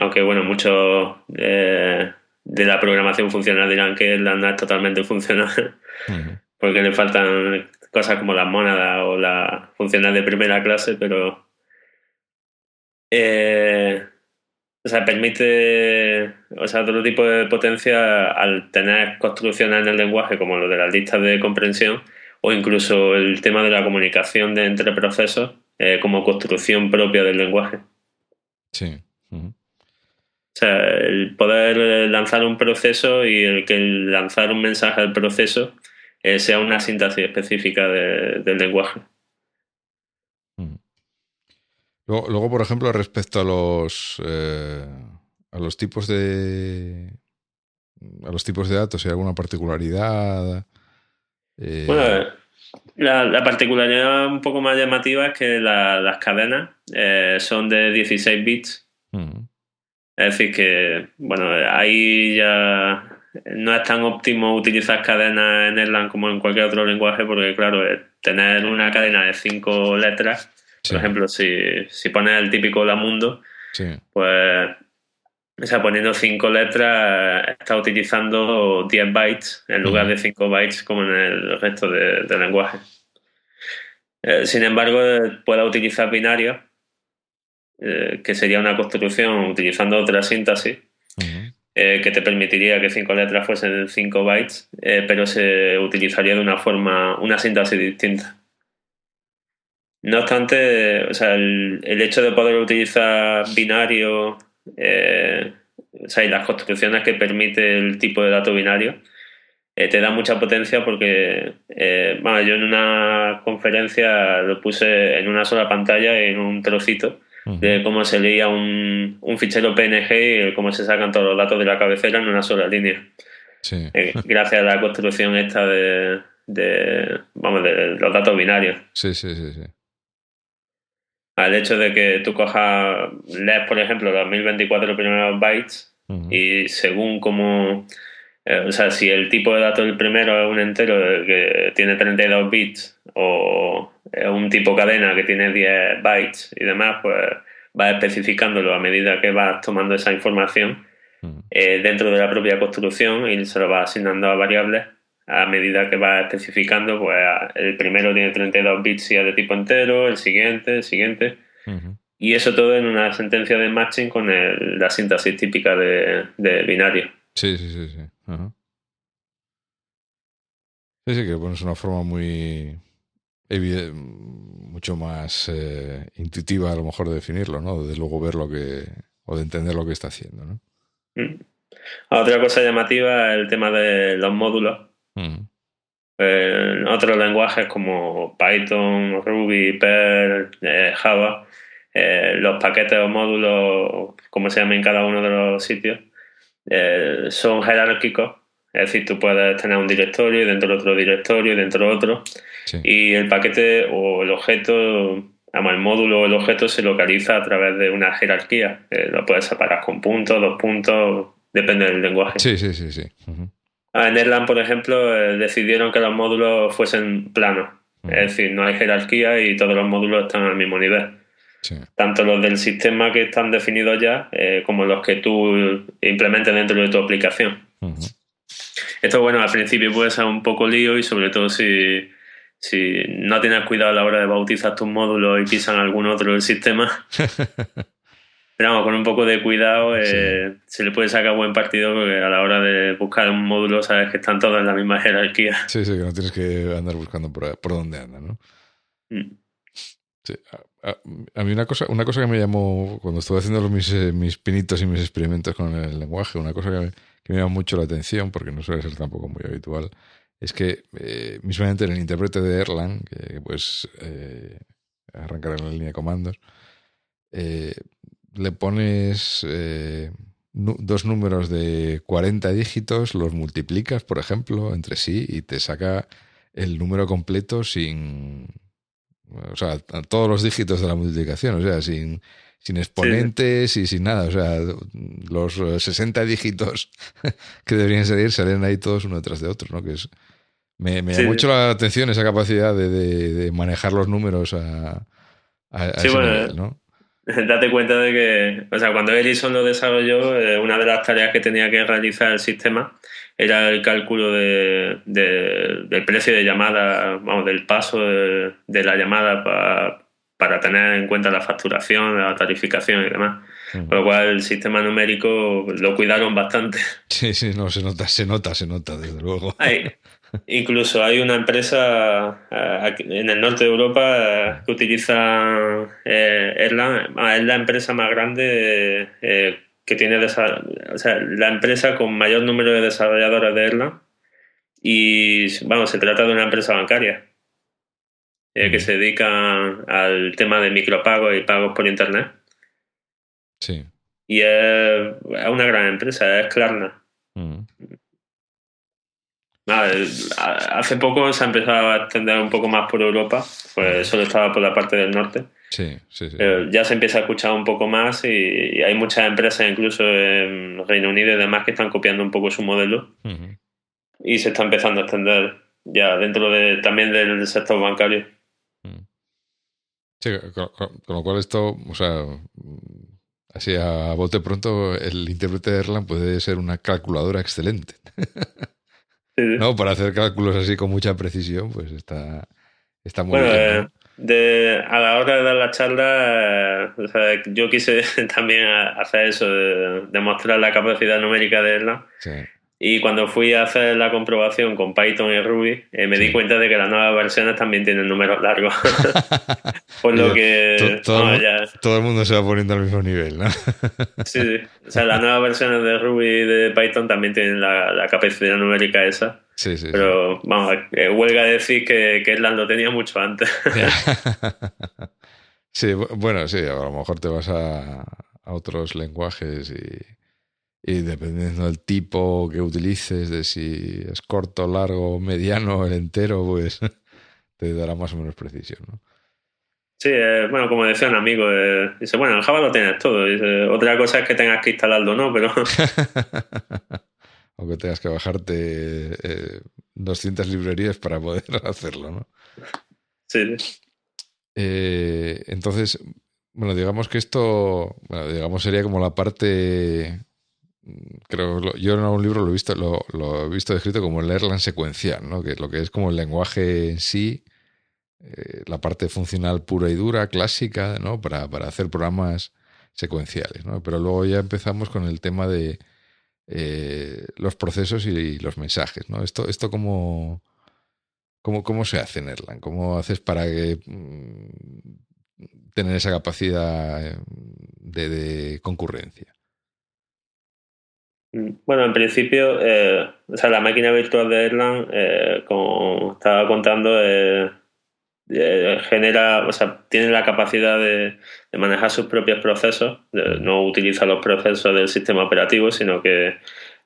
aunque bueno, muchos de la programación funcional dirán que la no es totalmente funcional, porque le faltan cosas como las mónadas o la funcional de primera clase, pero o sea, permite, o sea, otro tipo de potencia al tener construcciones en el lenguaje como lo de las listas de comprensión, o incluso el tema de la comunicación de entre procesos eh, como construcción propia del lenguaje. Sí. O sea, el poder lanzar un proceso y el que lanzar un mensaje al proceso eh, sea una síntesis específica del lenguaje. Luego, por ejemplo, respecto a los eh, a los tipos de a los tipos de datos, ¿hay alguna particularidad? Eh, bueno, la, particularidad un poco más llamativa es que las cadenas eh, son de 16 bits. Mm. Es decir, que, bueno, ahí ya no es tan óptimo utilizar cadenas en Erlang como en cualquier otro lenguaje, porque, claro, tener una cadena de 5 letras, por ejemplo, si, si pones el típico Lamundo, pues o sea, poniendo cinco letras, está utilizando 10 bytes en lugar de 5 bytes como en el resto del de lenguaje. Eh, sin embargo, pueda utilizar binarios, eh, que sería una construcción utilizando otra síntesis, eh, que te permitiría que cinco letras fuesen 5 bytes, pero se utilizaría de una forma, una síntesis distinta. No obstante, o sea, el, el hecho de poder utilizar binario eh, o sea, y las construcciones que permite el tipo de dato binario, eh, te da mucha potencia porque, eh, bueno, yo en una conferencia lo puse en una sola pantalla, en un trocito, de cómo se leía un, un, fichero PNG y cómo se sacan todos los datos de la cabecera en una sola línea. gracias a la construcción esta de, de, vamos, de los datos binarios. Sí, sí, sí, sí al hecho de que tú cojas, lees, por ejemplo, los 1024 primeros bytes y según como, eh, o sea, si el tipo de dato del primero es un entero que tiene 32 bits o es un tipo cadena que tiene 10 bytes y demás, pues va especificándolo a medida que vas tomando esa información eh, dentro de la propia construcción y se lo va asignando a variables a medida que va especificando, pues el primero tiene 32 bits y es de tipo entero, el siguiente, el siguiente. Y eso todo en una sentencia de matching con la síntesis típica de, binario. Sí, sí, sí, sí. Sí, sí, que bueno, es una forma muy mucho más eh, intuitiva a lo mejor de definirlo, ¿no? De luego ver lo que, o de entender lo que está haciendo, ¿no? Mm. Otra cosa llamativa es el tema de los módulos. Mm. En otros lenguajes como Python, Ruby, Perl, eh, Java, eh, los paquetes o módulos, como se llama en cada uno de los sitios, eh, son jerárquicos. Es decir, tú puedes tener un directorio y dentro de otro directorio y dentro de otro. Y el paquete o el objeto, el módulo o el objeto se localiza a través de una jerarquía. lo puedes separar con puntos, dos puntos, depende del lenguaje. Sí, sí, sí, sí. En Erlang, por ejemplo, eh, decidieron que los módulos fuesen planos. Es decir, no hay jerarquía y todos los módulos están al mismo nivel. Tanto los del sistema que están definidos ya, eh, como los que tú implementes dentro de tu aplicación. Esto, bueno, al principio puede ser un poco lío y sobre todo si, si no tienes cuidado a la hora de bautizar tus módulos y pisan algún otro del sistema, Pero vamos, con un poco de cuidado eh, se le puede sacar buen partido porque a la hora de buscar un módulo sabes que están todos en la misma jerarquía. Sí, sí, que no tienes que andar buscando por, por dónde andan, ¿no? Mm. Sí. A, mí una cosa, una cosa que me llamó cuando estuve haciendo mis, eh, mis pinitos y mis experimentos con el lenguaje, una cosa que me, que me llamó mucho la atención, porque no suele ser tampoco muy habitual, es que eh, mismamente en el intérprete de Erlang, que pues eh, arrancar en la línea de comandos, eh, le pones eh, dos números de 40 dígitos, los multiplicas, por ejemplo, entre sí y te saca el número completo sin... O sea, todos los dígitos de la multiplicación, o sea, sin, sin exponentes y sin nada. O sea, los 60 dígitos que deberían salir salen ahí todos uno detrás de otro, ¿no? Que es, me, me llama mucho la atención esa capacidad de, de, manejar los números a, a, ese nivel, ¿no? date cuenta de que, o sea, cuando Ellison lo desarrolló, eh, una de las tareas que tenía que realizar el sistema era el cálculo de, del precio de llamada, vamos, del paso de, la llamada para tener en cuenta la facturación, la tarificación y demás. Por lo cual el sistema numérico lo cuidaron bastante. Sí, sí, no, se nota, se nota, se nota, desde luego. Incluso hay una empresa eh, en el norte de Europa eh, que utiliza eh, Erlang. Es la empresa más grande que tiene, o sea, la empresa con mayor número de desarrolladores de Erlang. Y vamos, se trata de una empresa bancaria que se dedica al tema de micropagos y pagos por internet. Sí. Y es, una gran empresa, es Klarna. Hace poco se ha empezado a extender un poco más por Europa, pues solo estaba por la parte del norte. Sí, sí, sí. ya se empieza a escuchar un poco más y, hay muchas empresas, incluso en Reino Unido y demás, que están copiando un poco su modelo y se está empezando a extender ya dentro de, también del sector bancario. Sí, con, lo cual esto, o sea, así a bote pronto, el intérprete de Erlang puede ser una calculadora excelente. No, para hacer cálculos así con mucha precisión, pues está, está muy bien. Eh, de, a la hora de dar la charla, eh, yo quise también hacer eso, de demostrar la capacidad numérica de Erlang. Sí. Y cuando fui a hacer la comprobación con Python y Ruby, eh, me di cuenta de que las nuevas versiones también tienen números largos. Por lo que. todo, el mundo se va poniendo al mismo nivel, ¿no? sí, sí. O sea, las nuevas versiones de Ruby y de Python también tienen la, capacidad numérica esa. Sí, sí. Pero, vamos, eh, huelga decir que, que lo tenía mucho antes. sí, bueno, sí, a lo mejor te vas a, a otros lenguajes y y dependiendo del tipo que utilices, de si es corto, largo, mediano, el entero, pues te dará más o menos precisión. ¿no? Sí, eh, bueno, como decía un amigo, eh, dice, bueno, en Java lo tienes todo. Dice, otra cosa es que tengas que instalarlo, ¿no? Pero... o que tengas que bajarte 200 librerías para poder hacerlo, ¿no? Sí. entonces, bueno, digamos que esto, bueno, digamos sería como la parte creo yo en algún libro lo he visto lo, he visto descrito como el Erlang secuencial no que lo que es como el lenguaje en sí eh, la parte funcional pura y dura clásica no para, para hacer programas secuenciales no pero luego ya empezamos con el tema de eh, los procesos y, los mensajes no esto esto cómo cómo cómo se hace en Erlang cómo haces para que mm, tener esa capacidad eh, de concurrencia bueno, en principio, eh, o sea, la máquina virtual de Erlang, eh, como estaba contando, eh, genera, o sea, tiene la capacidad de, manejar sus propios procesos, no utiliza los procesos del sistema operativo, sino que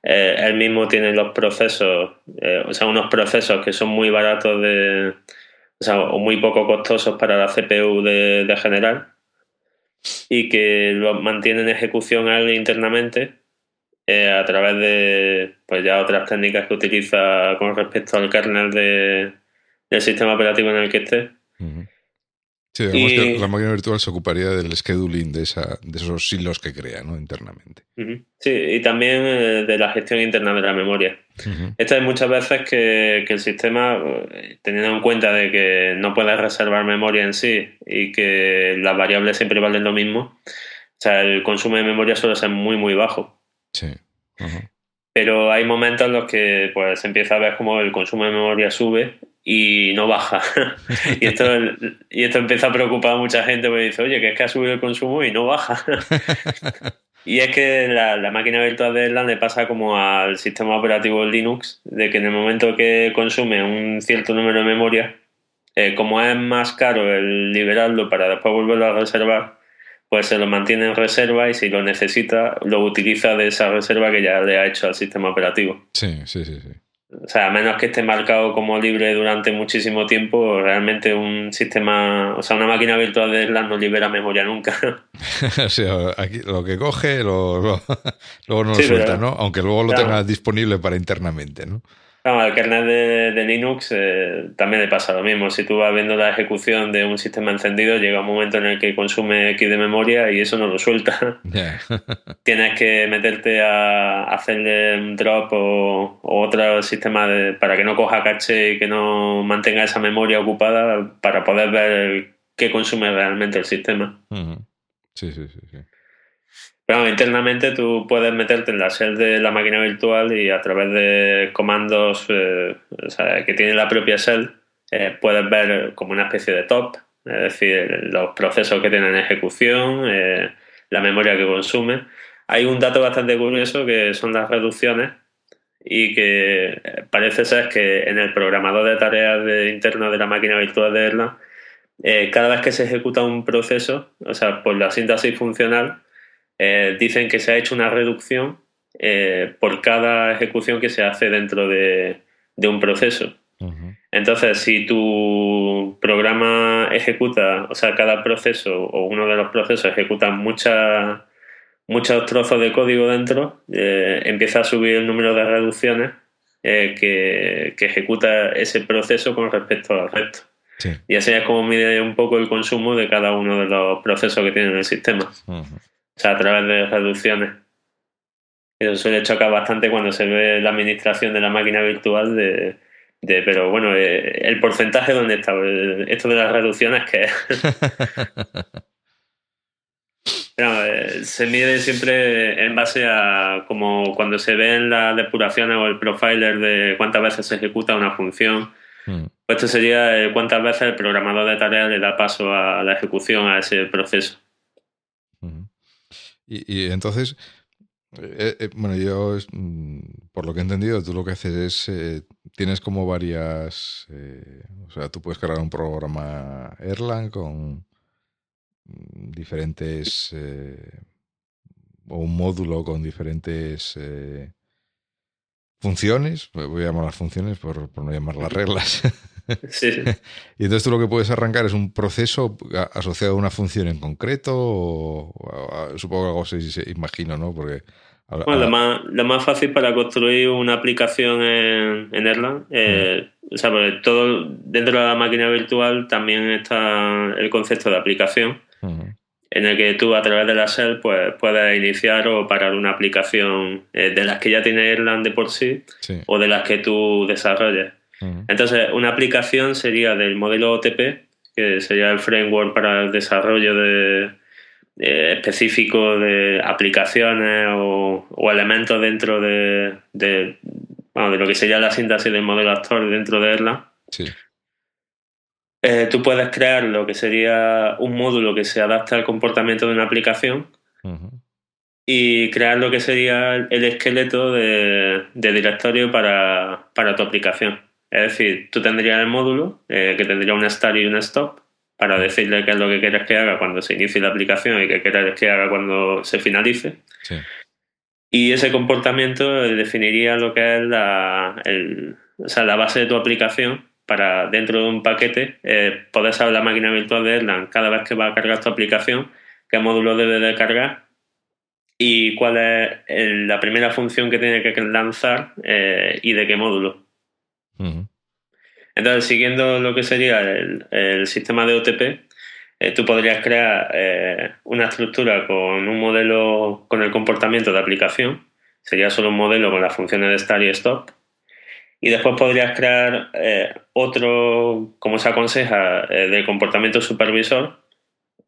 él mismo tiene los procesos, o sea, unos procesos que son muy baratos de, o sea, o muy poco costosos para la CPU de, de generar y que lo mantiene en ejecución él internamente eh, a través de pues ya otras técnicas que utiliza con respecto al kernel de, del sistema operativo en el que esté. Sí, digamos que la máquina virtual se ocuparía del scheduling de, esa, de esos hilos que crea ¿no? internamente. Sí, y también eh, de la gestión interna de la memoria. Esto es muchas veces que, que, el sistema, eh, teniendo en cuenta de que no puede reservar memoria en sí y que las variables siempre valen lo mismo, o sea, el consumo de memoria suele ser muy, muy bajo. Sí. Pero hay momentos en los que pues empieza a ver como el consumo de memoria sube y no baja. y, esto, y esto empieza a preocupar a mucha gente porque dice, oye, que es que ha subido el consumo y no baja. y es que la, la, máquina virtual de Erlang le pasa como al sistema operativo Linux, de que en el momento que consume un cierto número de memoria, eh, como es más caro el liberarlo para después volverlo a reservar, pues se lo mantiene en reserva y si lo necesita, lo utiliza de esa reserva que ya le ha hecho al sistema operativo. Sí, sí, sí, sí. O sea, a menos que esté marcado como libre durante muchísimo tiempo, realmente un sistema, o sea, una máquina virtual de Erlang no libera memoria nunca. o sea, aquí lo que coge, lo, luego no lo suelta, ¿no? Aunque luego lo tenga disponible para internamente, ¿no? El kernel de, Linux eh, también le pasa lo mismo. Si tú vas viendo la ejecución de un sistema encendido, llega un momento en el que consume X de memoria y eso no lo suelta. Tienes que meterte a hacerle un drop o, otro sistema para que no coja caché y que no mantenga esa memoria ocupada para poder ver qué consume realmente el sistema. Sí, sí, sí. sí. Pero internamente tú puedes meterte en la shell de la máquina virtual y a través de comandos eh, que tiene la propia shell eh, puedes ver como una especie de top, es decir, los procesos que tienen ejecución, eh, la memoria que consume. Hay un dato bastante curioso que son las reducciones y que parece ser que en el programador de tareas de, interno de la máquina virtual de Erlang, cada vez que se ejecuta un proceso, o sea, por la síntesis funcional, eh, dicen que se ha hecho una reducción eh, por cada ejecución que se hace dentro de, un proceso. Entonces, si tu programa ejecuta, o sea, cada proceso o uno de los procesos ejecuta muchos trozos de código dentro, eh, empieza a subir el número de reducciones que, ejecuta ese proceso con respecto al resto. Y así es como mide un poco el consumo de cada uno de los procesos que tiene en el sistema. O sea, a través de reducciones. Eso suele chocar bastante cuando se ve la administración de la máquina virtual de, pero bueno, eh, el porcentaje dónde está, esto de las reducciones que eh, se mide siempre en base a como cuando se ven las depuraciones o el profiler de cuántas veces se ejecuta una función. Hmm. Pues esto sería eh, cuántas veces el programador de tareas le da paso a la ejecución a ese proceso. Y, entonces, eh, eh, bueno, yo, mm, por lo que he entendido, tú lo que haces es, eh, tienes como varias, o sea, tú puedes cargar un programa Erlang con mm, diferentes, o un módulo con diferentes funciones, voy a llamar las funciones por, por no llamar las reglas. Sí, sí. y entonces tú lo que puedes arrancar es un proceso asociado a una función en concreto, o, supongo que algo así, imagino, ¿no? Porque bueno, lo, más, lo más fácil para construir una aplicación en, en Erlang, eh, o sea, pues todo dentro de la máquina virtual también está el concepto de aplicación, en el que tú a través de la shell pues, puedes iniciar o parar una aplicación eh, de las que ya tiene Erlang de por sí, o de las que tú desarrolles. Entonces, una aplicación sería del modelo OTP, que sería el framework para el desarrollo de, eh, específico de aplicaciones o, elementos dentro de, de, lo que sería la síntesis del modelo actor dentro de Erlang. Eh, tú puedes crear lo que sería un módulo que se adapte al comportamiento de una aplicación y crear lo que sería el esqueleto de, directorio para, tu aplicación. Es decir, tú tendrías el módulo eh, que tendría un start y un stop para decirle qué es lo que quieres que haga cuando se inicie la aplicación y qué quieres que haga cuando se finalice. Y ese comportamiento definiría lo que es la, la base de tu aplicación para dentro de un paquete eh, poder saber la máquina virtual de Erlang cada vez que va a cargar tu aplicación, qué módulo debe de cargar y cuál es la primera función que tiene que lanzar eh, y de qué módulo. Entonces, siguiendo lo que sería el, sistema de OTP, eh, tú podrías crear eh, una estructura con un modelo con el comportamiento de aplicación, sería solo un modelo con las funciones de start y stop, y después podrías crear eh, otro, como se aconseja, de comportamiento supervisor.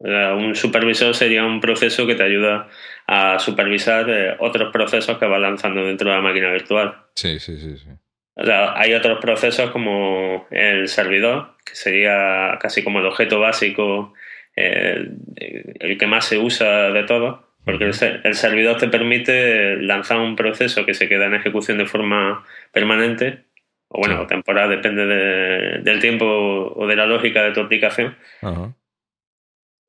un supervisor sería un proceso que te ayuda a supervisar otros procesos que va lanzando dentro de la máquina virtual. Sí, sí, sí, sí hay otros procesos como el servidor, que sería casi como el objeto básico, el, que más se usa de todo, porque el, servidor te permite lanzar un proceso que se queda en ejecución de forma permanente, o bueno, temporal, depende del tiempo o de la lógica de tu aplicación.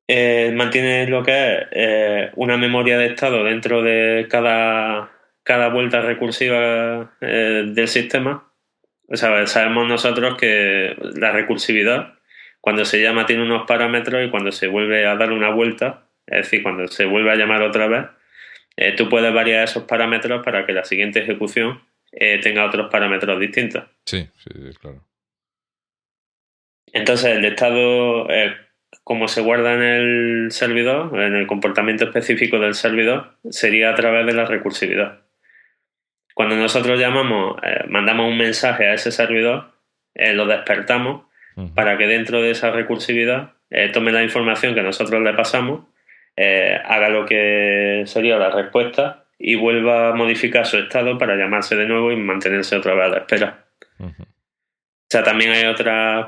Eh, mantiene lo que es eh, una memoria de estado dentro de cada cada vuelta recursiva eh, del sistema. O sea, sabemos nosotros que la recursividad, cuando se llama, tiene unos parámetros y cuando se vuelve a dar una vuelta, es decir, cuando se vuelve a llamar otra vez, eh, tú puedes variar esos parámetros para que la siguiente ejecución eh, tenga otros parámetros distintos. Sí, sí, claro. Entonces, el estado, como se guarda en el servidor, en el comportamiento específico del servidor, sería a través de la recursividad. Cuando nosotros llamamos, eh, mandamos un mensaje a ese servidor, eh, lo despertamos para que dentro de esa recursividad eh, tome la información que nosotros le pasamos, haga lo que sería la respuesta y vuelva a modificar su estado para llamarse de nuevo y mantenerse otra vez a la espera. O sea, también hay otras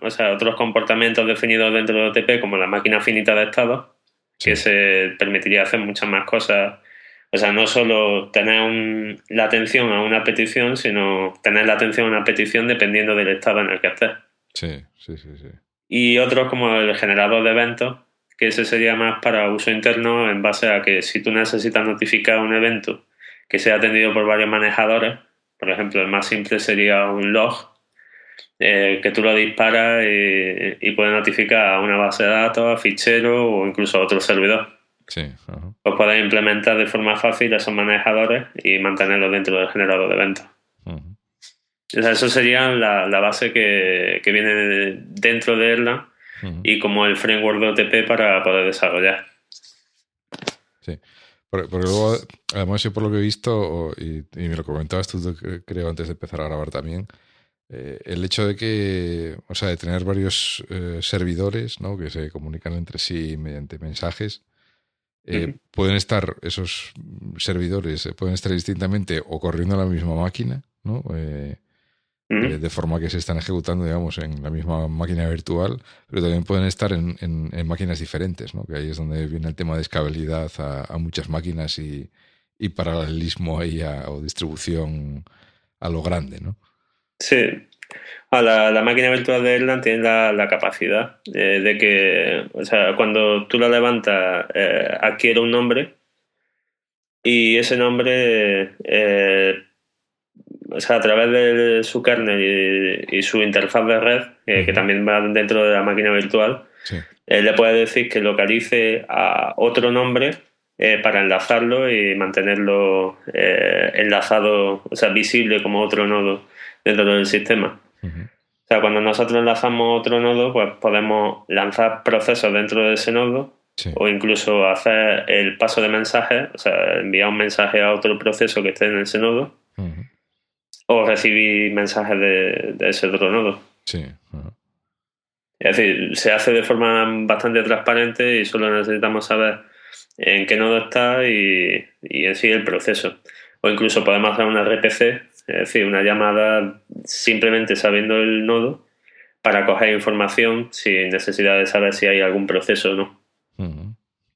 o sea, otros comportamientos definidos dentro de OTP, como la máquina finita de estado, que se permitiría hacer muchas más cosas o sea, no solo tener la atención a una petición, sino tener la atención a una petición dependiendo del estado en el que estés. Sí, sí, sí, sí. Y otros como el generador de eventos, que ese sería más para uso interno en base a que si tú necesitas notificar un evento que sea atendido por varios manejadores, por ejemplo, el más simple sería un log, eh, que tú lo disparas y, y puedes notificar a una base de datos, a fichero o incluso a otro servidor. Sí, Pues puedes implementar de forma fácil esos manejadores y mantenerlos dentro del generador de eventos. eso sería la, base que, viene dentro de Erlang y como el framework de OTP para poder desarrollar. Sí. Porque, luego, además, yo por lo que he visto, y, me lo comentabas tú, creo, antes de empezar a grabar también, eh, el hecho de que, o sea, de tener varios eh, servidores, ¿no? Que se comunican entre sí mediante mensajes, eh, pueden estar esos servidores, eh, pueden estar distintamente o corriendo en la misma máquina, ¿no? Eh, de forma que se están ejecutando, digamos, en la misma máquina virtual, pero también pueden estar en, en, máquinas diferentes, ¿no? Que ahí es donde viene el tema de escalabilidad a, muchas máquinas y, y paralelismo ahí o distribución a lo grande, ¿no? Sí, Ah, la, máquina virtual de Erlang tiene la, capacidad de, que, o sea, cuando tú la levantas, eh, adquiere un nombre y ese nombre, eh, o sea, a través de su kernel y, su interfaz de red, que también va dentro de la máquina virtual, él le puede decir que localice a otro nombre eh, para enlazarlo y mantenerlo eh, enlazado, o sea, visible como otro nodo dentro del sistema. O sea, cuando nosotros enlazamos otro nodo, pues podemos lanzar procesos dentro de ese nodo o incluso hacer el paso de mensajes, o sea, enviar un mensaje a otro proceso que esté en ese nodo o recibir mensajes de, ese otro nodo. Sí. Es decir, se hace de forma bastante transparente y solo necesitamos saber en qué nodo está y, y en sí el proceso. O incluso podemos hacer una RPC, es decir, una llamada simplemente sabiendo el nodo para coger información sin necesidad de saber si hay algún proceso o no.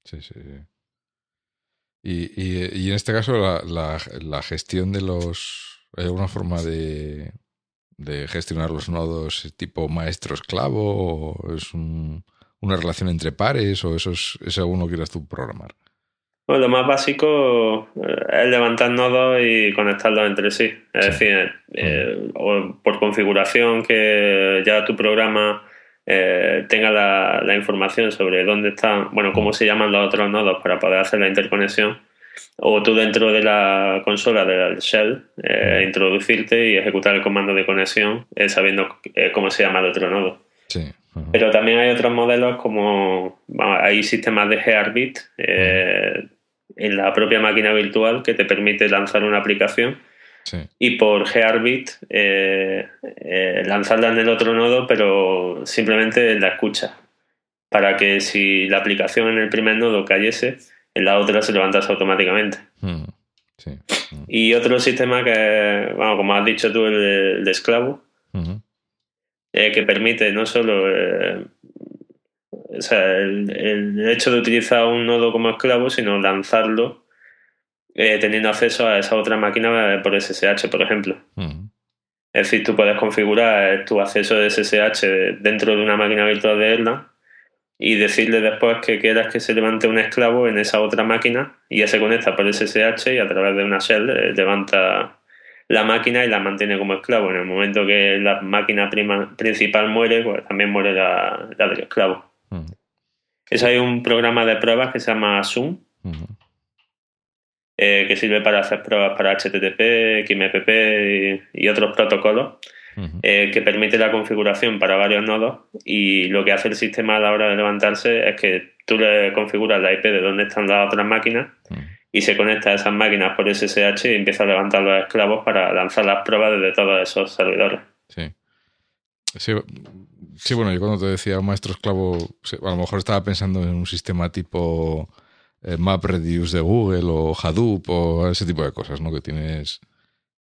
Sí, sí, Y, y, en este caso, la, la, gestión de los. ¿Hay alguna forma de, de gestionar los nodos tipo maestro-esclavo? ¿O es una relación entre pares? ¿O eso es, es según lo quieras tú programar? Bueno, lo más básico eh, es levantar nodos y conectarlos entre sí. Es decir, eh, por configuración que ya tu programa eh, tenga la, información sobre dónde están, bueno, cómo se llaman los otros nodos para poder hacer la interconexión, o tú dentro de la consola del shell eh, introducirte y ejecutar el comando de conexión eh, sabiendo cómo se llama el otro nodo. Pero también hay otros modelos como hay sistemas de Heartbeat en la propia máquina virtual que te permite lanzar una aplicación. Y por Heartbeat eh, eh, lanzarla en el otro nodo, pero simplemente en la escucha, para que si la aplicación en el primer nodo cayese, en la otra se levantase automáticamente. Mm, mm. Y otro sistema que, bueno, como has dicho tú, el de, esclavo, eh, que permite no solo o sea, el, el, hecho de utilizar un nodo como esclavo, sino lanzarlo eh, teniendo acceso a esa otra máquina por SSH, por ejemplo. Es decir, tú puedes configurar tu acceso de SSH dentro de una máquina virtual de Erlang y decirle después que quieras que se levante un esclavo en esa otra máquina y ya se conecta por SSH y a través de una shell eh, levanta la máquina y la mantiene como esclavo. En el momento que la máquina principal muere, pues también muere la, del esclavo. Eso hay un programa de pruebas que se llama Zoom, eh, que sirve para hacer pruebas para HTTP, XMPP y, otros protocolos, eh, que permite la configuración para varios nodos y lo que hace el sistema a la hora de levantarse es que tú le configuras la IP de dónde están las otras máquinas y se conecta a esas máquinas por SSH y empieza a levantar los esclavos para lanzar las pruebas desde todos esos servidores. Sí. Sí, bueno, yo cuando te decía maestro esclavo, a lo mejor estaba pensando en un sistema tipo eh, MapReduce de Google o Hadoop o ese tipo de cosas, ¿no? Que tienes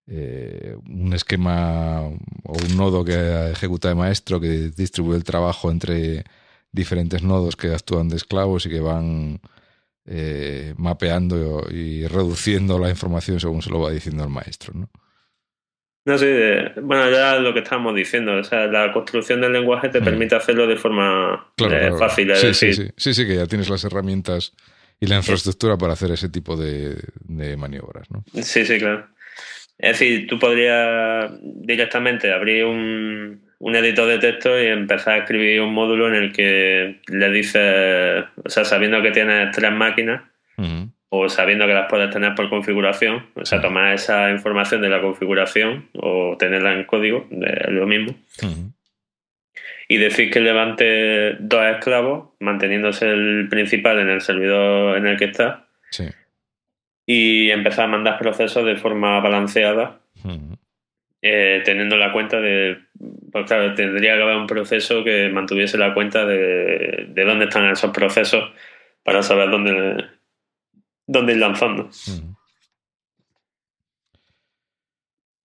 eh, un esquema o un nodo que ejecuta de maestro que distribuye el trabajo entre diferentes nodos que actúan de esclavos y que van eh, mapeando y reduciendo la información según se lo va diciendo el maestro, ¿no? No sé, bueno, ya lo que estábamos diciendo, o sea, la construcción del lenguaje te mm. permite hacerlo de forma fácil. Sí, sí, sí, sí, sí, que ya tienes las herramientas y la infraestructura para hacer ese tipo de, maniobras, ¿no? Sí, sí, claro. Es decir, tú podrías directamente abrir un, editor de texto y empezar a escribir un módulo en el que le dices, o sea, sabiendo que tienes tres máquinas o sabiendo que las puedes tener por configuración, o sea, tomar esa información de la configuración o tenerla en código, es lo mismo y decir que levante dos esclavos, manteniéndose el principal en el servidor en el que está. Sí. Y empezar a mandar procesos de forma balanceada, eh, teniendo la cuenta de. Pues claro, tendría que haber un proceso que mantuviese la cuenta de, de dónde están esos procesos para saber dónde, dónde ir lanzando.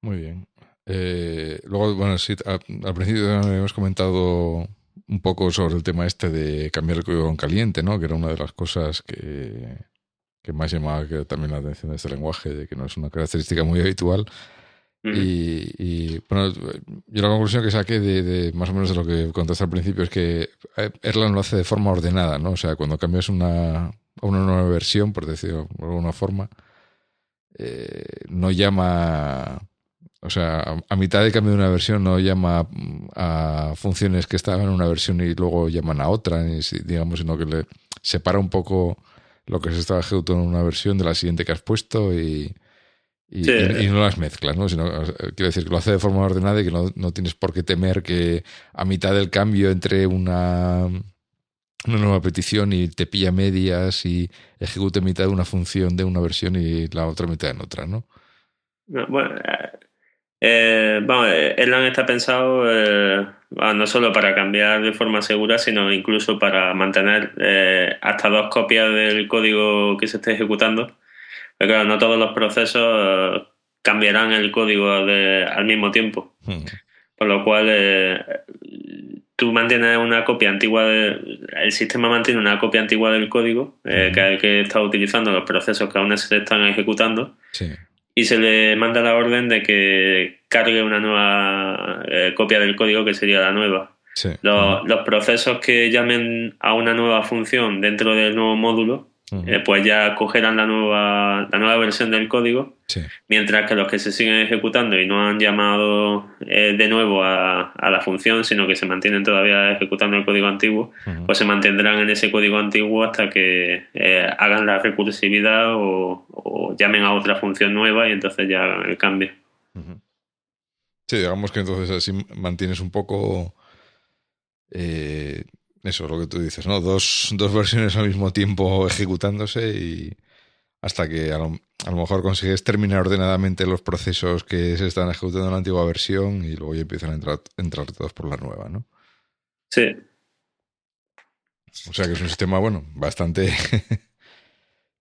Muy bien. Eh, luego, bueno, sí, al, principio hemos comentado un poco sobre el tema este de cambiar el código en caliente, ¿no? Que era una de las cosas que, que más llamaba también la atención de este lenguaje, de que no es una característica muy habitual. y, bueno, yo la conclusión que saqué de, más o menos de lo que contaste al principio es que eh, Erlang lo hace de forma ordenada, ¿no? O sea, cuando cambias una, una nueva versión, por decirlo de alguna forma, eh, no llama o sea, a, mitad de cambio de una versión no llama a funciones que estaban en una versión y luego llaman a otra, digamos, sino que le separa un poco lo que se estaba ejecutando en una versión de la siguiente que has puesto y, y, no las mezclas, ¿no? Sino, quiero decir que lo hace de forma ordenada y que no, no tienes por qué temer que a mitad del cambio entre una, una nueva petición y te pilla medias y ejecute mitad de una función de una versión y la otra mitad en otra, ¿no? bueno, eh, vamos, Erlang está pensado eh, no solo para cambiar de forma segura, sino incluso para mantener eh, hasta dos copias del código que se esté ejecutando. Pero claro, no todos los procesos cambiarán el código al mismo tiempo. Hmm. Por lo cual, tú mantienes una copia antigua, el sistema mantiene una copia antigua del código hmm. que, que está utilizando los procesos que aún se están ejecutando. Sí y se le manda la orden de que cargue una nueva eh, copia del código que sería la nueva. Los, procesos que llamen a una nueva función dentro del nuevo módulo, eh, pues ya cogerán la nueva, la nueva versión del código, mientras que los que se siguen ejecutando y no han llamado eh, de nuevo a, la función, sino que se mantienen todavía ejecutando el código antiguo, pues se mantendrán en ese código antiguo hasta que hagan la recursividad o, llamen a otra función nueva y entonces ya el cambio. Sí, digamos que entonces así mantienes un poco eh, eso, lo que tú dices, ¿no? Dos, dos versiones al mismo tiempo ejecutándose y hasta que a lo, mejor consigues terminar ordenadamente los procesos que se están ejecutando en la antigua versión y luego ya empiezan a entrar, entrar todos por la nueva, ¿no? Sí. O sea que es un sistema, bueno, bastante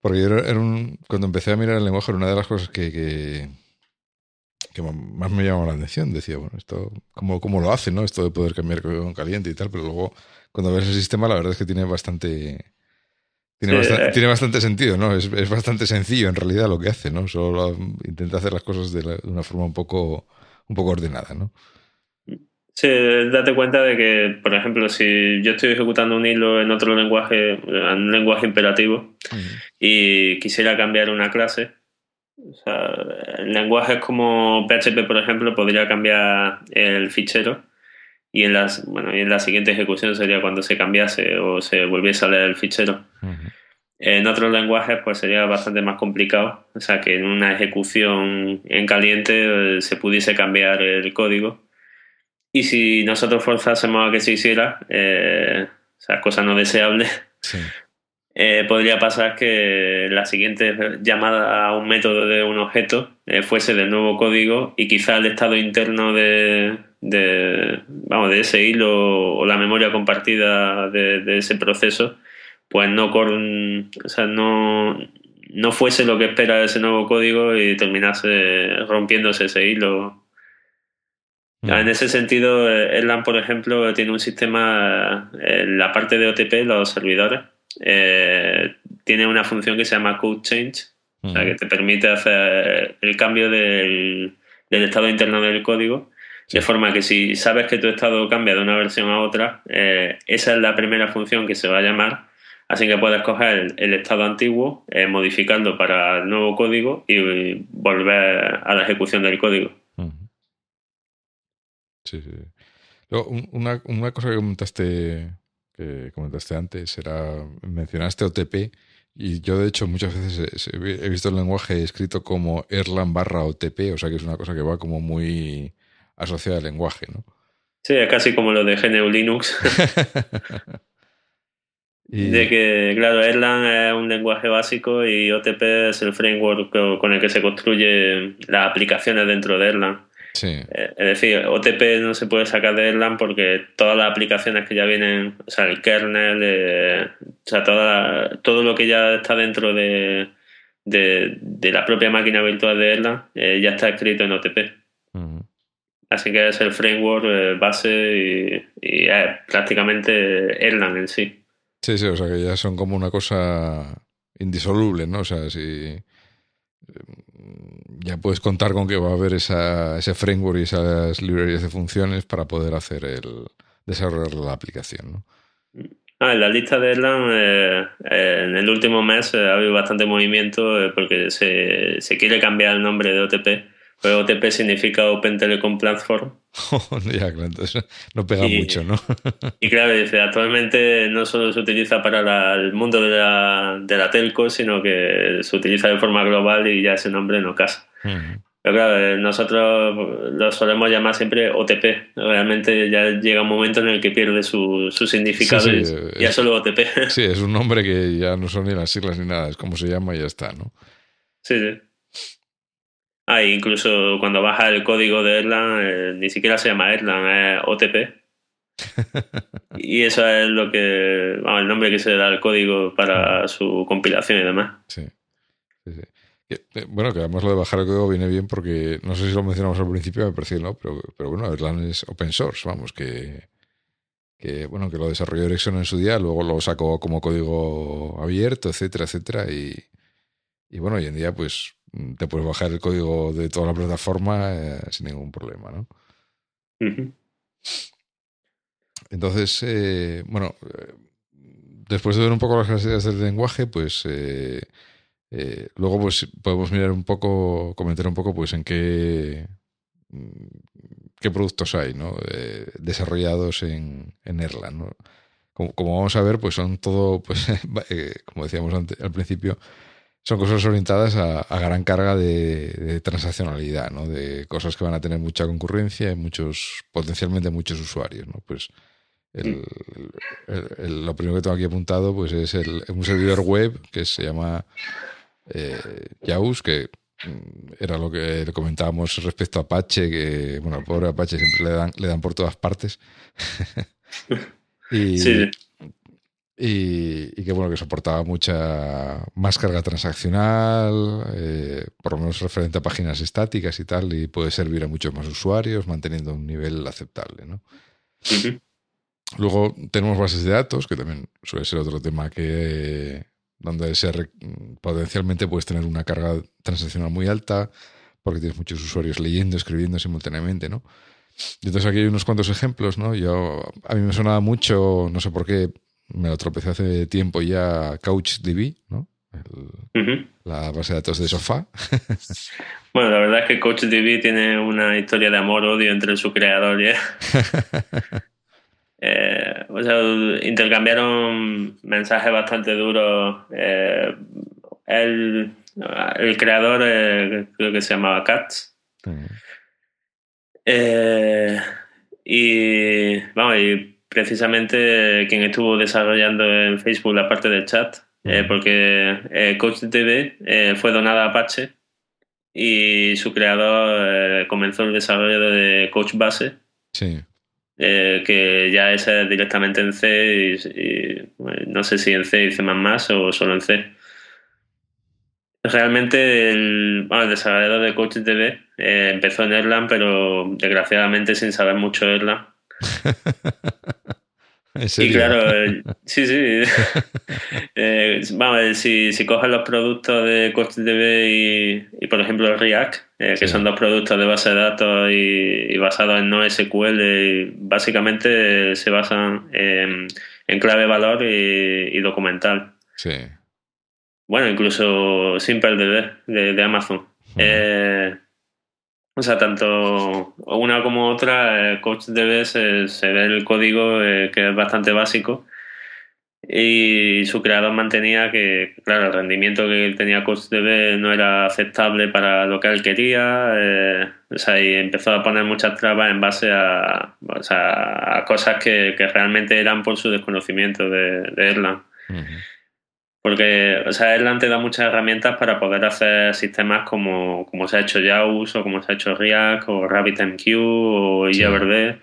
Porque yo era un, cuando empecé a mirar el lenguaje era una de las cosas que, que, más me llamaba la atención. Decía, bueno, esto, ¿cómo, ¿cómo, lo hace, no? Esto de poder cambiar con caliente y tal, pero luego cuando ves el sistema la verdad es que tiene bastante... Tiene, bastante, tiene bastante sentido, ¿no? Es, es, bastante sencillo en realidad lo que hace, ¿no? Solo intenta hacer las cosas de, de una forma un poco, un poco ordenada, ¿no? Sí, date cuenta de que, por ejemplo, si yo estoy ejecutando un hilo en otro lenguaje, en un lenguaje imperativo, y quisiera cambiar una clase, o sea, en lenguajes como PHP, por ejemplo, podría cambiar el fichero y en, las, bueno, y en la siguiente ejecución sería cuando se cambiase o se volviese a leer el fichero. En otros lenguajes pues sería bastante más complicado, o sea que en una ejecución en caliente eh, se pudiese cambiar el código. Y si nosotros forzásemos a que se hiciera, eh, o sea, cosa no deseable, eh, podría pasar que la siguiente llamada a un método de un objeto eh, fuese del nuevo código y quizá el estado interno de, vamos, de ese hilo o la memoria compartida de, ese proceso, pues no, o sea, no, no fuese lo que espera ese nuevo código y terminase rompiéndose ese hilo. En ese sentido, eh, Erlang, por ejemplo, tiene un sistema, en la parte de OTP, los servidores, eh, tiene una función que se llama Code Change, o sea, que te permite hacer el cambio del, estado interno del código, de forma que si sabes que tu estado cambia de una versión a otra, eh, esa es la primera función que se va a llamar, así que puedes coger el, estado antiguo, modificarlo para el nuevo código y volver a la ejecución del código. Sí, sí. una, una cosa que comentaste, que comentaste antes era, mencionaste OTP y yo de hecho muchas veces he visto el lenguaje escrito como Erlang barra OTP, o sea que es una cosa que va como muy asociada al lenguaje, ¿no? Sí, es casi como lo de GNU Linux. De que, claro, Erlang es un lenguaje básico y OTP es el framework con el que se construyen las aplicaciones dentro de Erlang. Eh, es decir, OTP no se puede sacar de Erlang porque todas las aplicaciones que ya vienen, o sea, el kernel, eh, o sea, toda todo lo que ya está dentro de, de, la propia máquina virtual de Erlang eh, ya está escrito en OTP. Así que es el framework base y, es prácticamente Erlang en sí. Sí, sí, o sea que ya son como una cosa indisoluble, ¿no? O sea, si ya puedes contar con que va a haber esa, ese framework y esas librerías de funciones para poder hacer el desarrollar la aplicación. ¿no? Ah, en la lista de Erlang, eh, eh, en el último mes eh, ha habido bastante movimiento porque se, se, quiere cambiar el nombre de OTP Pues OTP significa Open Telecom Platform. ya, claro, entonces no pega mucho, ¿no? y claro, dice, actualmente no solo se utiliza para el mundo de la, de la telco, sino que se utiliza de forma global y ya ese nombre no casa. Pero claro, eh, nosotros lo solemos llamar siempre OTP. Realmente ya llega un momento en el que pierde su, su significado y ya es, solo OTP. Sí, es un nombre que ya no son ni las siglas ni nada, es como se llama y ya está, ¿no? Sí, sí. Ah, incluso cuando baja el código de Erlang, eh, ni siquiera se llama Erlang, es OTP. y eso es lo que, el nombre que se da al código para su compilación y demás. Sí. Eh, bueno, que además lo de bajar el código viene bien porque no sé si lo mencionamos al principio, me parece no, pero, pero bueno, Erlang es open source, vamos, que, que bueno, que lo desarrolló Ericsson en su día, luego lo sacó como código abierto, etcétera, etcétera, y, y bueno, hoy en día pues te puedes bajar el código de toda la plataforma eh, sin ningún problema, ¿no? Entonces, eh, bueno, eh, después de ver un poco las clases del lenguaje, pues luego pues podemos mirar un poco, comentar un poco pues en qué mm, qué productos hay, ¿no? desarrollados en, en Erlang, ¿no? Como, como, vamos a ver, pues son todo, pues, como decíamos al principio, son cosas orientadas a, gran carga de, transaccionalidad, ¿no? De cosas que van a tener mucha concurrencia y muchos, potencialmente muchos usuarios, ¿no? Pues lo primero que tengo aquí apuntado pues es un servidor web que se llama eh, Yaus, que mm, era lo que comentábamos respecto a Apache, que, bueno, al pobre Apache siempre le dan, le dan por todas partes. y, sí y, que bueno que soportaba mucha más carga transaccional eh, por lo menos referente a páginas estáticas y tal y puede servir a muchos más usuarios manteniendo un nivel aceptable ¿no? luego tenemos bases de datos que también suele ser otro tema que donde ser, potencialmente puedes tener una carga transaccional muy alta porque tienes muchos usuarios leyendo escribiendo simultáneamente ¿no? y entonces aquí hay unos cuantos ejemplos ¿no? yo a mí me sonaba mucho no sé por qué me lo tropecé hace tiempo ya CouchDB, ¿no? La base de datos de sofá. bueno, la verdad es que CouchDB tiene una historia de amor-odio entre su creador y eh, o sea, intercambiaron mensajes bastante duros. Eh, el, el, creador eh, creo que se llamaba Katz. Y vamos, y precisamente quien estuvo desarrollando en Facebook la parte del chat, eh, porque eh, CoachDB eh, fue donada a Apache y su creador comenzó el desarrollo de Coach Base. que ya es directamente en C y, no sé si en C y C o solo en C. Realmente el, desarrollador de CoachDB empezó en Erlang, pero desgraciadamente sin saber mucho Erlang y claro, eh, sí, sí. eh, vamos, si, si coges los productos de CoachDB y, y por ejemplo React, eh, que son dos productos de base de datos y, basados en NoSQL, básicamente se basan en, clave valor y, documental. Sí. Bueno, incluso SimpleDB de, de Amazon. eh, o sea, tanto una como otra, eh, CoachDB se, se ve el código eh, que es bastante básico y su creador mantenía que, claro, el rendimiento que tenía CoachDB no era aceptable para lo que él quería, eh, o sea, y empezó a poner muchas trabas en base a, cosas que, que, realmente eran por su desconocimiento de, de Erlang. Porque, o sea, Erlang te da muchas herramientas para poder hacer sistemas como, como se ha hecho JAWS o como se ha hecho React o RabbitMQ o IAVD.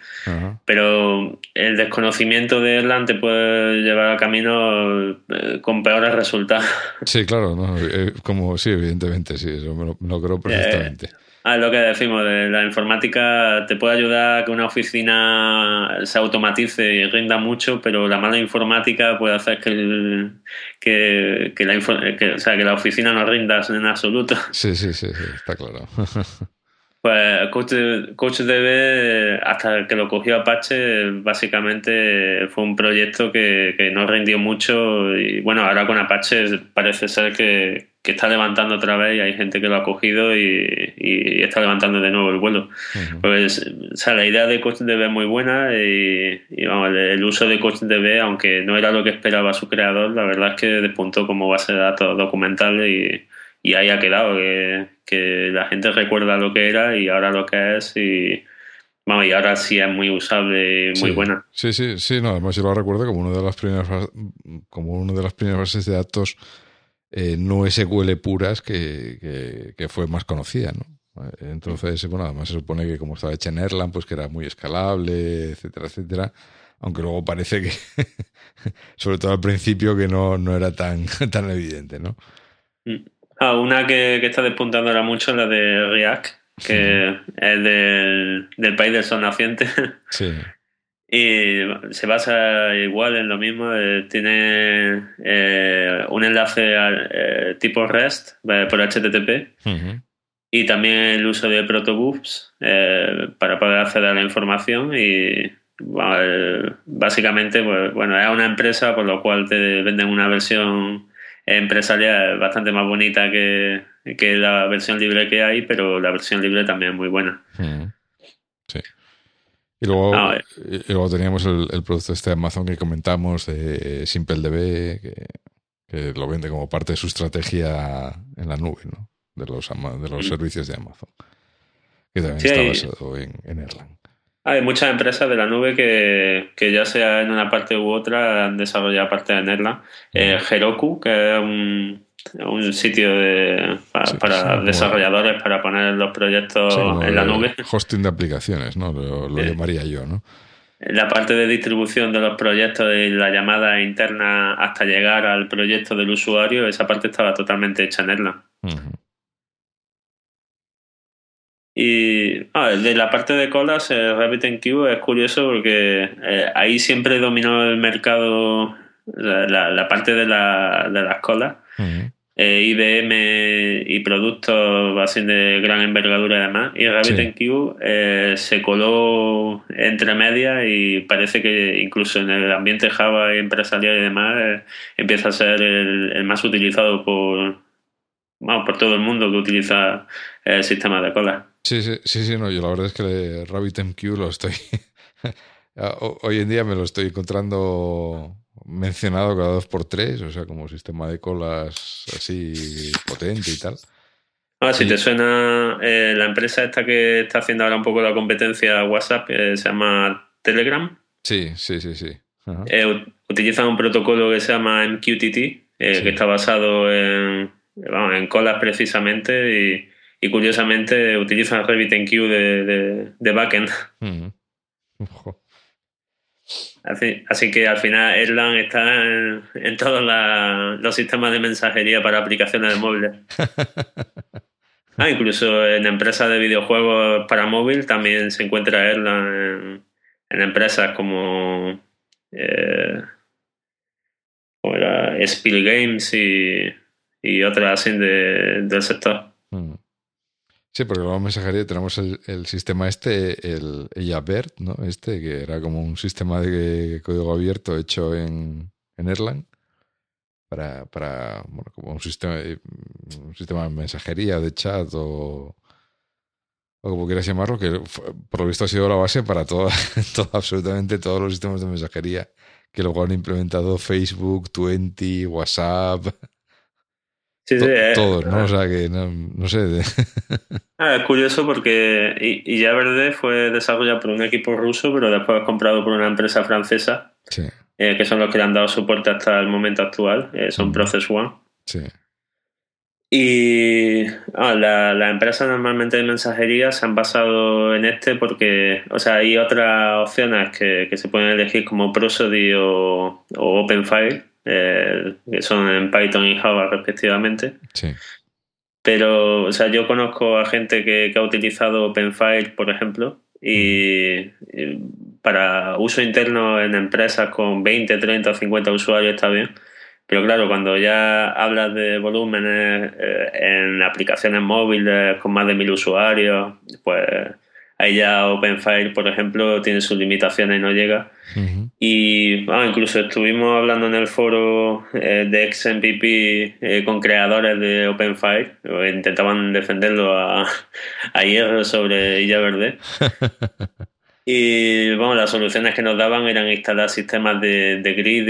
Pero el desconocimiento de Erlang te puede llevar a camino eh, con peores resultados. Sí, claro, no, eh, como sí, evidentemente, sí, eso me lo, creo perfectamente. Ah, lo que decimos, de la informática te puede ayudar a que una oficina se automatice y rinda mucho, pero la mala informática puede hacer que, que, la, que la oficina no rinda en absoluto. Sí, sí, sí, sí está claro. Pues CoachDB, hasta que lo cogió Apache, básicamente fue un proyecto que, que no rindió mucho y bueno, ahora con Apache parece ser que, está levantando otra vez y hay gente que lo ha cogido y, está levantando de nuevo el vuelo. Pues, o sea, la idea de CoachDB es muy buena y, el, uso de CoachDB, aunque no era lo que esperaba su creador, la verdad es que despuntó como base de datos documental y, y ahí ha quedado, que, la gente recuerda lo que era y ahora lo que es y, vamos, y ahora sí es muy usable muy buena. Sí, sí, sí, no, además yo lo recuerdo como una de las primeras como una de las primeras bases de datos eh, no SQL puras que, que, fue más conocida, ¿no? Entonces, bueno, además se supone que como estaba hecha en Erlang, pues que era muy escalable, etcétera, etcétera. Aunque luego parece que, sobre todo al principio, que no, no era tan, tan evidente, ¿no? Mm. Ah, una que, está despuntando ahora mucho es la de React, que es del, país del sol naciente. Sí. Y se basa igual en lo mismo. Eh, tiene eh, un enlace eh, tipo REST por HTTP y también el uso de protobufs para poder acceder a la información. Y básicamente, pues, bueno, es una empresa por lo cual te venden una versión empresarial bastante más bonita que, la versión libre que hay, pero la versión libre también es muy buena. Mm. Sí. Y luego, ah, y luego teníamos el, producto este de Amazon que comentamos de SimpleDB, que, que lo vende como parte de su estrategia en la nube, ¿no? De los, de los mm. servicios de Amazon. Que también está basado en, en Erlang. Hay muchas empresas de la nube que, que, ya sea en una parte u otra han desarrollado parte de Erlang. Eh, Heroku, que es un, un sitio de, para, desarrolladores para poner los proyectos en la nube. Hosting de aplicaciones, ¿no? Lo, llamaría yo, ¿no? La parte de distribución de los proyectos y la llamada interna hasta llegar al proyecto del usuario, esa parte estaba totalmente hecha en Erlang. Y ah, de la parte de colas, eh, RabbitMQ es curioso porque eh, ahí siempre dominó el mercado la, parte de, la, de las colas. Eh, IBM y productos así de gran envergadura además. Y RabbitMQ eh, se coló entre medias y parece que incluso en el ambiente Java empresarial y demás empieza a ser el, el, más utilizado por, bueno, por todo el mundo que utiliza el sistema de colas. Sí, sí, sí, no, yo la verdad es que RabbitMQ lo estoy. Hoy en día me lo estoy encontrando mencionado cada dos por tres, o sea, como sistema de colas así potente y tal. Ah, si te suena eh, la empresa esta que está haciendo ahora un poco la competencia a WhatsApp, se llama Telegram. Sí, sí, sí, sí. Eh, utilizan un protocolo que se llama MQTT, eh, que está basado en, en colas precisamente y y curiosamente utilizan RabbitMQ de, de, de backend. así, que al final Erlang está en, todos los sistemas de mensajería para aplicaciones de móviles. ah, incluso en empresas de videojuegos para móvil también se encuentra Erlang en, empresas como, eh, como era Spill Games y, y otras así del sector. Sí, porque luego en mensajería tenemos el, sistema este, el Bert, ¿no? Este, que era como un sistema de código abierto hecho en, en Erlang para, para bueno, como un sistema, un sistema de mensajería, de chat o, como quieras llamarlo, que por lo visto ha sido la base para todo, absolutamente todos los sistemas de mensajería que luego han implementado Facebook, Twenty, WhatsApp. Sí, sí, eh. todos, ¿no? O sea que no, sé. Ah, es curioso porque y, ya Verde fue desarrollado por un equipo ruso, pero después comprado por una empresa francesa, eh, que son los que le han dado soporte hasta el momento actual, eh, son Process One. Sí. Y ah, la, empresa normalmente de mensajería se han basado en este porque, o sea, hay otras opciones que, se pueden elegir como Prosody o, o OpenFile, eh, que son en Python y Java respectivamente. Sí. Pero, o sea, yo conozco a gente que, ha utilizado OpenFile, por ejemplo, y, para uso interno en empresas con 20, 30 o 50 usuarios está bien, Pero claro, cuando ya hablas de volúmenes eh, en aplicaciones móviles con más de mil usuarios, pues ahí ya OpenFire, por ejemplo, tiene sus limitaciones y no llega. Y incluso estuvimos hablando en el foro eh, de XMPP eh, con creadores de OpenFire, intentaban defenderlo a, a hierro sobre Illa Verde. Y bueno, las soluciones que nos daban eran instalar sistemas de, grid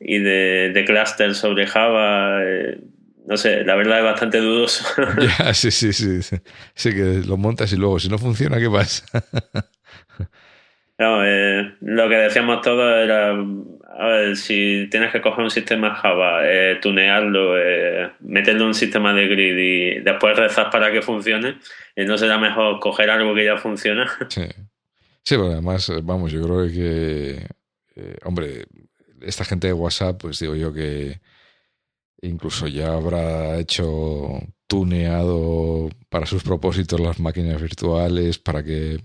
y, de, de cluster sobre Java. Eh, no sé, la verdad es bastante dudoso. ya, sí, sí, sí, sí. que lo montas y luego, si no funciona, ¿qué pasa? no, eh, lo que decíamos todos era, a ver, si tienes que coger un sistema Java, eh, tunearlo, eh, meterle un sistema de grid y después rezar para que funcione, ¿no será mejor coger algo que ya funciona? Sí. Sí, pero además, eh, vamos, yo creo que, eh, hombre, esta gente de WhatsApp, pues digo yo que incluso ya habrá hecho tuneado para sus propósitos las máquinas virtuales para que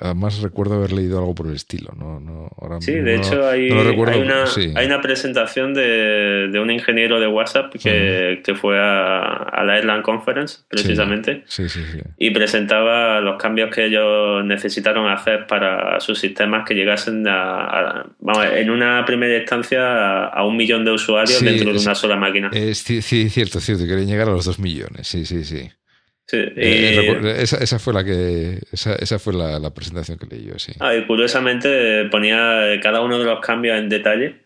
además recuerdo haber leído algo por el estilo, ¿no? no ahora sí, de hecho hay, hay, una, presentación de, un ingeniero de WhatsApp que, fue a, la Airline Conference, precisamente, sí, sí, y presentaba los cambios que ellos necesitaron hacer para sus sistemas que llegasen a, vamos, en una primera instancia a, un millón de usuarios dentro de una sola máquina. sí, cierto, cierto, querían llegar a los dos millones, sí, sí, sí. Eh, eh, esa, fue la que esa, fue la, presentación que leí yo, sí. Ah, y curiosamente ponía cada uno de los cambios en detalle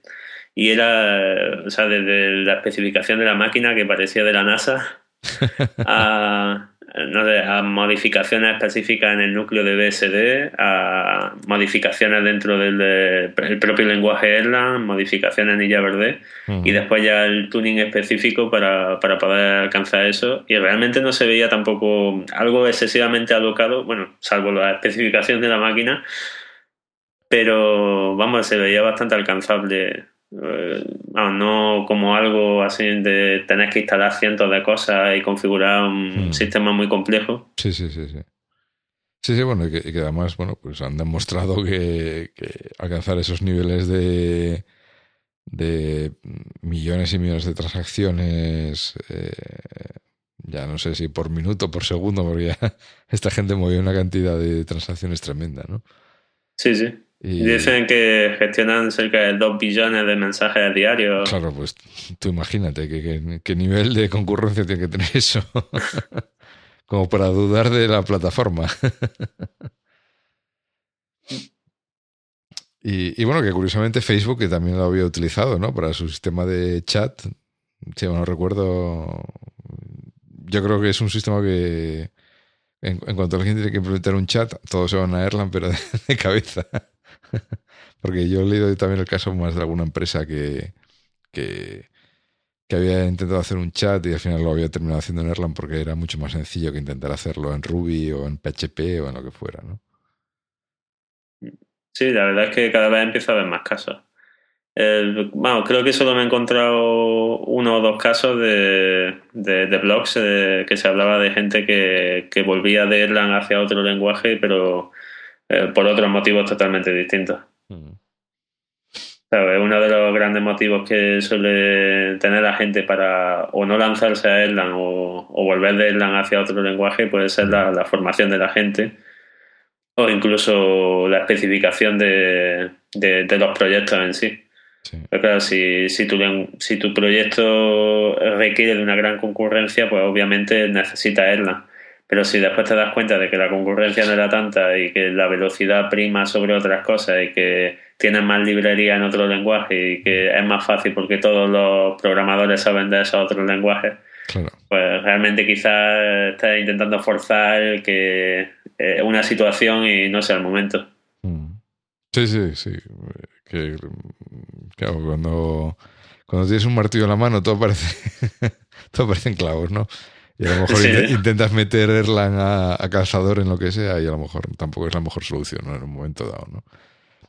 y era, o sea, desde la especificación de la máquina que parecía de la NASA a, no a modificaciones específicas en el núcleo de BSD, a modificaciones dentro del propio lenguaje Erlang, modificaciones en Verde y después ya el tuning específico para, para, poder alcanzar eso. Y realmente no se veía tampoco algo excesivamente alocado, bueno, salvo la especificación de la máquina, pero vamos, se veía bastante alcanzable eh, no, como algo así de tener que instalar cientos de cosas y configurar un hmm. sistema muy complejo. Sí, sí, sí, sí. Sí, sí, bueno, y que, además, bueno, pues han demostrado que, alcanzar esos niveles de, de millones y millones de transacciones, eh, ya no sé si por minuto, por segundo, porque ya esta gente movió una cantidad de transacciones tremenda, ¿no? Sí, sí. Dicen que gestionan cerca de 2 billones de mensajes diarios. Claro, pues tú imagínate qué nivel de concurrencia tiene que tener eso. Como para dudar de la plataforma. y, bueno, que curiosamente Facebook, que también lo había utilizado, ¿no? Para su sistema de chat. Si no recuerdo. Yo creo que es un sistema que. En, cuanto alguien tiene que implementar un chat, todos se van a Erlang, pero de cabeza. Porque yo he leído también el caso más de alguna empresa que, que, había intentado hacer un chat y al final lo había terminado haciendo en Erlang porque era mucho más sencillo que intentar hacerlo en Ruby o en PHP o en lo que fuera, ¿no? Sí, la verdad es que cada vez empiezo a ver más casos. bueno, creo que solo me he encontrado uno o dos casos de, de, blogs eh, que se hablaba de gente que, que volvía de Erlang hacia otro lenguaje, pero eh, por otros motivos totalmente distintos. Mm. Uno de los grandes motivos que suele tener la gente para o no lanzarse a Erlang o, volver de Erlang hacia otro lenguaje puede ser la, formación de la gente o incluso la especificación de, los proyectos en sí. Pero claro, si, si, tu, si tu proyecto requiere de una gran concurrencia, pues obviamente necesita Erlang. Pero si después te das cuenta de que la concurrencia no era tanta y que la velocidad prima sobre otras cosas y que tienes más librería en otro lenguaje y que es más fácil porque todos los programadores saben de esos otros lenguajes, pues realmente quizás estás intentando forzar que eh, una situación y no sea el momento. Mm. Sí, sí, sí. Que, claro, cuando, cuando tienes un martillo en la mano todo parece, todo parecen clavos, ¿no? Y a lo mejor intentas meter Erlang a, calzador en lo que sea y a lo mejor tampoco es la mejor solución en un momento dado, ¿no?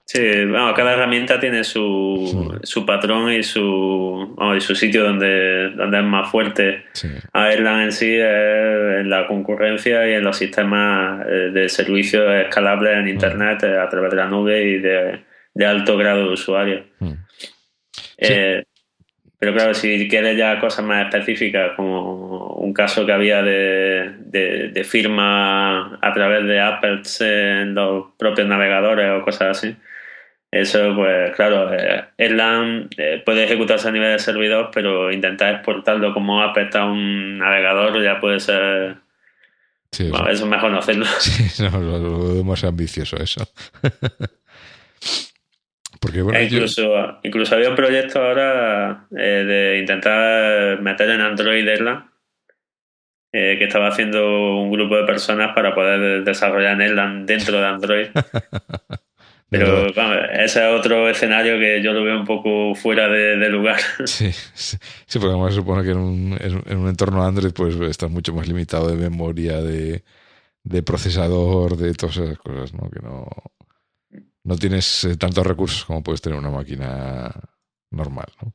Sí, bueno, cada herramienta tiene su, su patrón y su, y su sitio donde, donde es más fuerte. A Erlang en sí es en la concurrencia y en los sistemas eh, de servicios escalables en Internet eh, a través de la nube y de, alto grado de usuario. Eh, pero claro, si quieres ya cosas más específicas, como un caso que había de, de, firma a través de Apple en los propios navegadores o cosas así, eso, pues claro, eh, Erlang eh, puede ejecutarse a nivel de servidor, pero intentar exportarlo como Apex a un navegador ya puede ser. Sí, eso es mejor no hacerlo. Sí, no, lo, más ambicioso eso. Porque, bueno, e incluso, incluso había un proyecto ahora eh, de intentar meter en Android Erlang, que estaba haciendo un grupo de personas para poder desarrollar en Erlang dentro de Android. Pero ese es otro escenario que yo lo veo un poco fuera de, lugar. Sí, sí, porque además se supone que en un, en un entorno Android pues está mucho más limitado de memoria, de, de procesador, de todas esas cosas, ¿no? Que no, no tienes eh, tantos recursos como puedes tener una máquina normal, ¿no?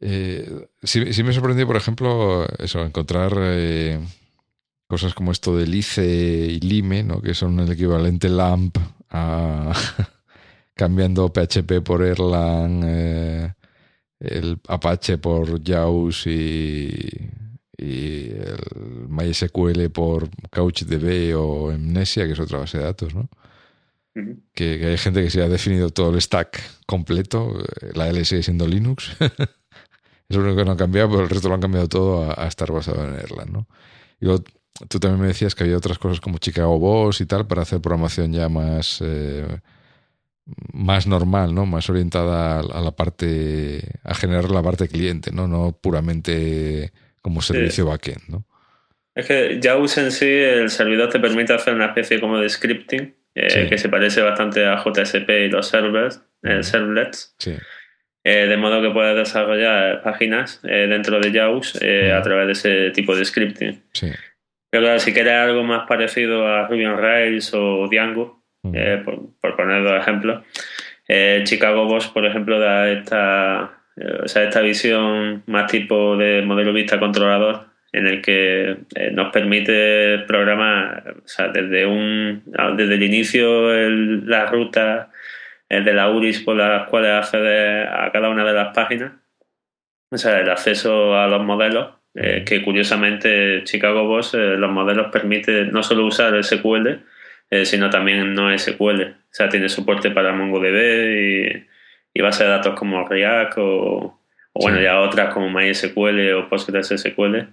Eh, sí, sí, me sorprendió, por ejemplo, eso, encontrar eh, cosas como esto de Lice y Lime, ¿no? que son el equivalente LAMP a cambiando PHP por Erlang, el Apache por JAWS y, y, el MySQL por CouchDB o Amnesia, que es otra base de datos, ¿no? Que, hay gente que se ha definido todo el stack completo, la L sigue siendo Linux, es lo único que no ha cambiado, pero el resto lo han cambiado todo a, estar basado en Erlang, ¿no? Y luego Tú también me decías que había otras cosas como Chicago Boss y tal para hacer programación ya más, eh, más normal, ¿no? Más orientada a la parte, a generar la parte cliente, ¿no? No puramente como servicio backend, ¿no? Es que JAWS en sí, el servidor te permite hacer una especie como de scripting, eh, que se parece bastante a JSP y los servers, eh, servlets. Sí. de modo que puedes desarrollar páginas dentro de JAWS a través de ese tipo de scripting. Sí. Pero claro, si quieres algo más parecido a Ruby on Rails o Django, eh, por, poner dos ejemplos, eh, Chicago Boss, por ejemplo, da esta, eh, o sea, esta visión más tipo de modelo vista controlador en el que nos permite programar o sea, desde, un, desde el inicio el, la ruta de la URIs por las cuales accede a cada una de las páginas, o sea, el acceso a los modelos eh, que curiosamente Chicago Boss eh, los modelos permite no solo usar SQL, eh, sino también no SQL. O sea, tiene soporte para MongoDB y, base de datos como React o, bueno, ya otras como MySQL o PostgreSQL.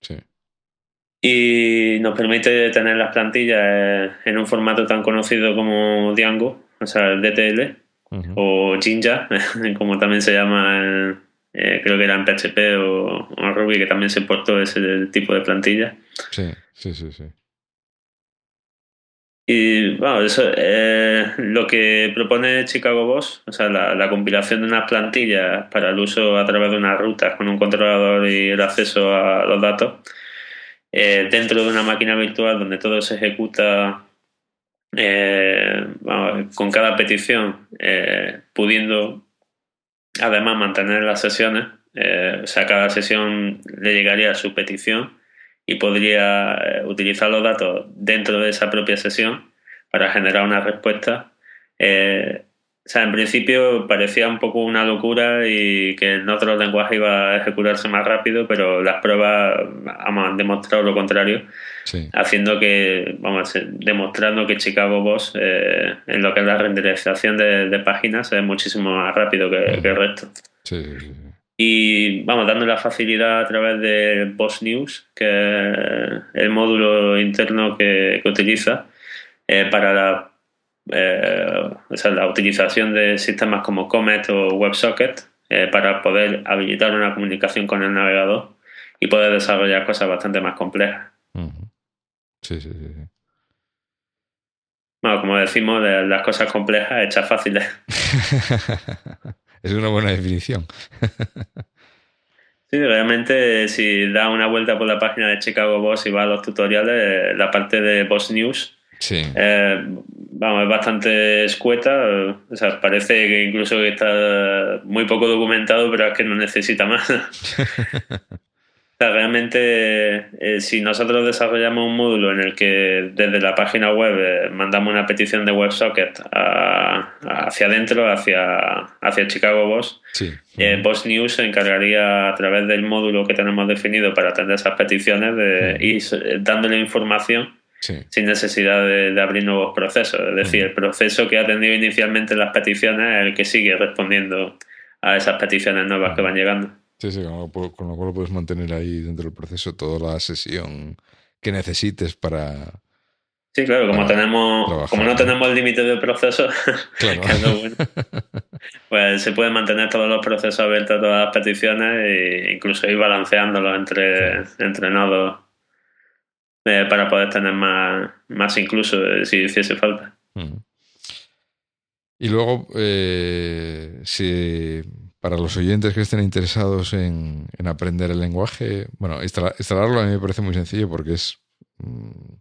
Sí. Y nos permite tener las plantillas en un formato tan conocido como Django, o sea, el DTL, o Jinja, como también se llama eh, creo que era en PHP o, en Ruby, que también se portó ese tipo de plantilla. Sí, sí, sí, sí. Y bueno, eso eh, lo que propone Chicago Boss, o sea, la, compilación de unas plantillas para el uso a través de unas rutas con un controlador y el acceso a los datos, eh, dentro de una máquina virtual donde todo se ejecuta con cada petición, pudiendo además mantener las sesiones, eh, o sea, cada sesión le llegaría a su petición y podría eh, utilizar los datos dentro de esa propia sesión para generar una respuesta. Eh, o sea, en principio parecía un poco una locura y que en otros lenguajes iba a ejecutarse más rápido, pero las pruebas han demostrado lo contrario, haciendo que, vamos, demostrando que Chicago Boss eh, en lo que es la renderización de, páginas es muchísimo más rápido que, el resto. Y vamos, dando la facilidad a través de Boss News, que es el módulo interno que, utiliza eh, para la eh, la utilización de sistemas como Comet o WebSocket eh, para poder habilitar una comunicación con el navegador y poder desarrollar cosas bastante más complejas. Sí, sí, sí. Bueno, como decimos, las cosas complejas hechas fáciles. es una buena definición. Sí, realmente si da una vuelta por la página de Chicago Boss y va a los tutoriales, la parte de Boss News Sí. Eh, vamos, es bastante escueta. O sea, parece que incluso que está muy poco documentado, pero es que no necesita más. realmente, eh, si nosotros desarrollamos un módulo en el que desde la página web eh, mandamos una petición de WebSocket hacia adentro, hacia, hacia Chicago Boss, eh, Boss News se encargaría a través del módulo que tenemos definido para atender esas peticiones de ir dándole información sin necesidad de, abrir nuevos procesos. Es decir, el proceso que ha atendido inicialmente las peticiones es el que sigue respondiendo a esas peticiones nuevas que van llegando. Sí, sí, con lo, cual puedes mantener ahí dentro del proceso toda la sesión que necesites para. Sí, claro, como tenemos, como no tenemos el límite del proceso, pues se pueden mantener todos los procesos abiertos, todas las peticiones e incluso ir balanceándolos entre, nodos eh, para poder tener más, más incluso eh, si hiciese falta. Y luego, eh, si para los oyentes que estén interesados en, aprender el lenguaje, bueno, instalarlo a mí me parece muy sencillo porque es. Mm,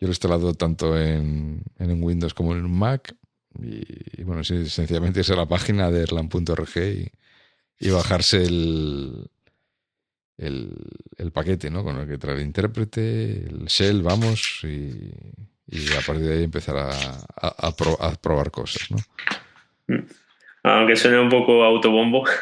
yo lo he instalado tanto en, Windows como en Mac. Y, bueno, sí, sencillamente es a la página de erlang.org y, y, bajarse el, el, paquete, ¿no? Con el que trae el intérprete, el shell, vamos, y, a partir de ahí empezar a, a probar cosas, ¿no? Mm aunque suene un poco autobombo.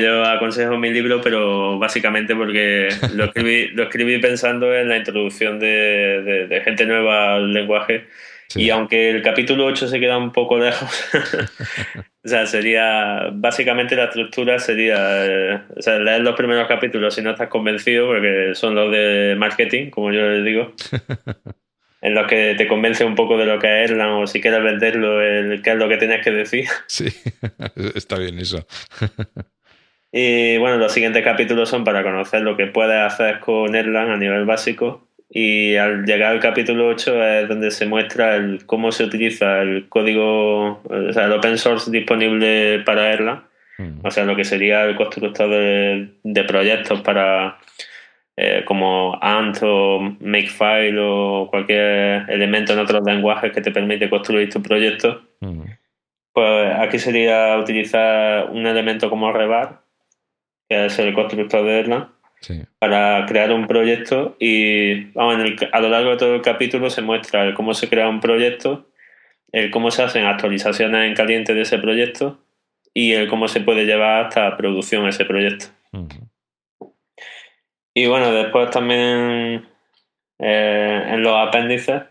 yo aconsejo mi libro, pero básicamente porque lo escribí, lo escribí pensando en la introducción de, gente nueva al lenguaje. Y aunque el capítulo 8 se queda un poco lejos, o sea, sería, básicamente la estructura sería, eh, o sea, leer los primeros capítulos si no estás convencido, porque son los de marketing, como yo les digo. En los que te convence un poco de lo que es Erlang o si quieres venderlo, el, qué es lo que tienes que decir. Sí, está bien eso. y bueno, los siguientes capítulos son para conocer lo que puedes hacer con Erlang a nivel básico. Y al llegar al capítulo 8 es donde se muestra el, cómo se utiliza el código, o sea, el open source disponible para Erlang. Mm. O sea, lo que sería el constructor de proyectos para eh, como Ant o Makefile o cualquier elemento en otros lenguajes que te permite construir tu proyecto, pues aquí sería utilizar un elemento como Rebar, que es el constructor de Erlang, para crear un proyecto y a lo largo de todo el capítulo se muestra cómo se crea un proyecto, el cómo se hacen actualizaciones en caliente de ese proyecto y el cómo se puede llevar hasta producción ese proyecto. Y bueno, después también eh, en los apéndices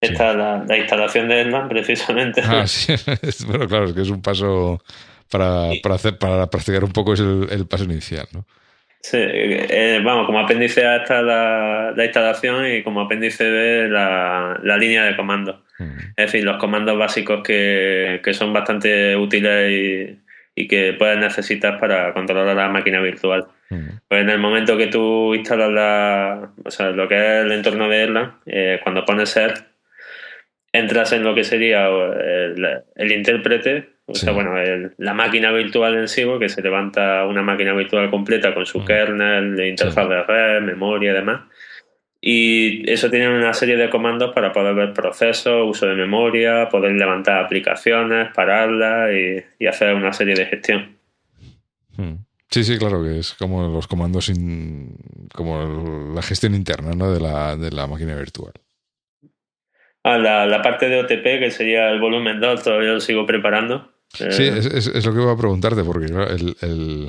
está la, instalación de Erlang, precisamente. Ah, sí. bueno, claro, es que es un paso para, para, hacer, para practicar un poco es el, paso inicial, ¿no? Sí, eh, vamos, como apéndice A está la, instalación y como apéndice B la, la línea de comando. Mm. Es decir, los comandos básicos que, que son bastante útiles y, y que puedes necesitar para controlar la máquina virtual. Pues en el momento que tú instalas la, o sea, lo que es el entorno de Erlang, eh, cuando pones ser, entras en lo que sería el, intérprete, o sea, bueno, la máquina virtual en sí, que se levanta una máquina virtual completa con su kernel, interfaz de red, memoria y demás. Y eso tiene una serie de comandos para poder ver procesos, uso de memoria, poder levantar aplicaciones, pararlas y, hacer una serie de gestión. Sí, sí, claro, que es como los comandos, como la gestión interna ¿no? de, la, de la máquina virtual. Ah, la, parte de OTP, que sería el volumen 2, todavía lo sigo preparando. Sí, eh, es, lo que iba a preguntarte, porque el,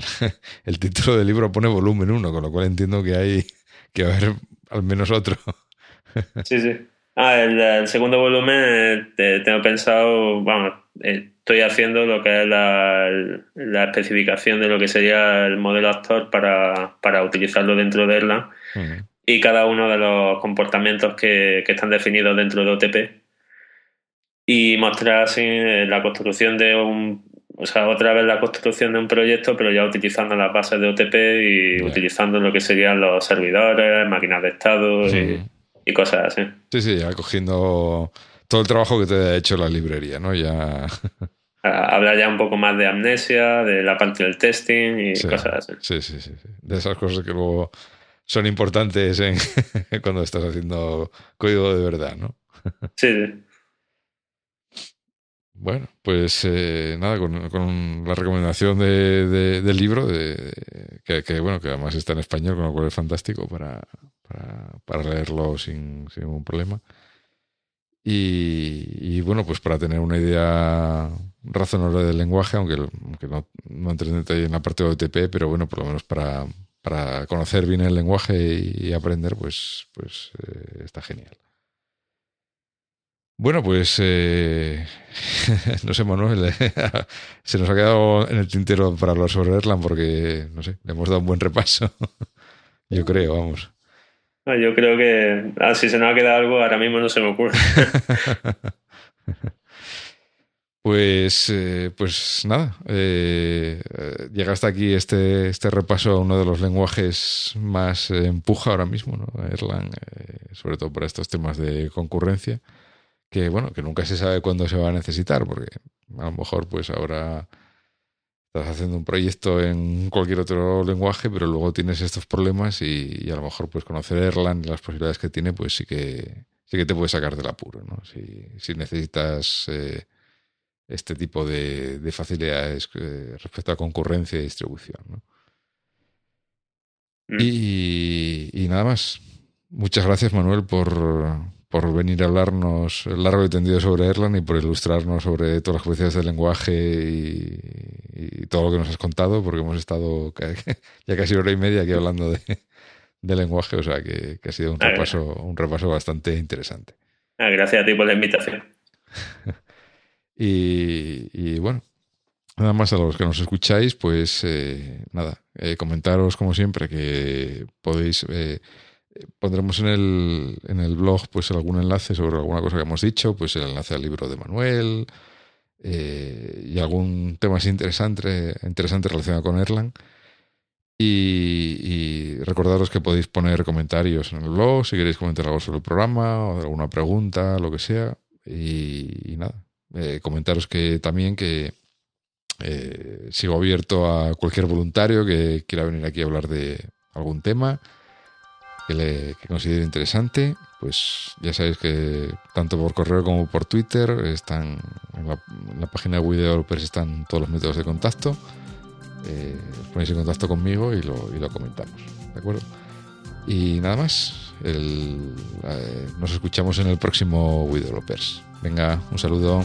el, título del libro pone volumen 1, con lo cual entiendo que hay que haber al menos otro. sí, sí. Ah, el, segundo volumen eh, tengo pensado, vamos, eh, estoy haciendo lo que es la, la, especificación de lo que sería el modelo actor para, para utilizarlo dentro de Erlang y cada uno de los comportamientos que, que, están definidos dentro de OTP y mostrar así eh, la construcción de un, o sea, otra vez la construcción de un proyecto, pero ya utilizando las bases de OTP y utilizando lo que serían los servidores, máquinas de estado y, cosas así. Sí, sí, ya cogiendo todo el trabajo que te ha hecho la librería, ¿no? Ya. Hablar ya un poco más de amnesia, de la parte del testing y cosas así. Sí, sí, sí, sí. De esas cosas que luego son importantes en cuando estás haciendo código de verdad, ¿no? sí, sí. Bueno, pues eh, nada, con, la recomendación de, del libro, de, que, bueno, que además está en español, con lo cual es fantástico para, para, leerlo sin, sin, ningún problema. Y, bueno, pues para tener una idea razonable del lenguaje, aunque, aunque no, no entre en detalle en la parte de OTP, pero bueno, por lo menos para, para conocer bien el lenguaje y, aprender, pues, pues eh, está genial. Bueno, pues eh, no sé, Manuel, se nos ha quedado en el tintero para hablar sobre Erlang porque, no sé, le hemos dado un buen repaso. Yo creo, vamos. Yo creo que ah, si se nos ha quedado algo, ahora mismo no se me ocurre. Pues, eh, pues nada, eh, llega hasta aquí este, este repaso a uno de los lenguajes más empuja ahora mismo, ¿no? Erlang, sobre todo para estos temas de concurrencia que bueno, que nunca se sabe cuándo se va a necesitar, porque a lo mejor pues ahora estás haciendo un proyecto en cualquier otro lenguaje, pero luego tienes estos problemas y, a lo mejor pues conocer Erlang y las posibilidades que tiene, pues sí que sí que te puede sacar del apuro, ¿no? Si, si necesitas eh, este tipo de, de facilidades eh, respecto a concurrencia y distribución, ¿no? Mm. Y, y nada más. Muchas gracias, Manuel, por, por venir a hablarnos largo y tendido sobre Erlang y por ilustrarnos sobre todas las capacidades del lenguaje y, todo lo que nos has contado, porque hemos estado ya casi hora y media aquí hablando de, lenguaje, o sea que, ha sido un ah, repaso, un repaso bastante interesante. Ah, gracias a ti por la invitación. y, bueno, nada más a los que nos escucháis, pues eh, nada, eh, comentaros como siempre que podéis... Eh, pondremos en el, en el blog pues algún enlace sobre alguna cosa que hemos dicho, pues el enlace al libro de Manuel eh, y algún tema interesante, interesante relacionado con Erlang. Y, recordaros que podéis poner comentarios en el blog si queréis comentar algo sobre el programa o alguna pregunta, lo que sea. Y, nada, eh, comentaros que también que eh, sigo abierto a cualquier voluntario que quiera venir aquí a hablar de algún tema que, le, considere interesante, pues ya sabéis que tanto por correo como por Twitter están en la, página de Developers están todos los métodos de contacto. Eh, os ponéis en contacto conmigo y lo, y lo comentamos. ¿De acuerdo? Y nada más. Nos escuchamos en el próximo Developers. Venga, un saludo.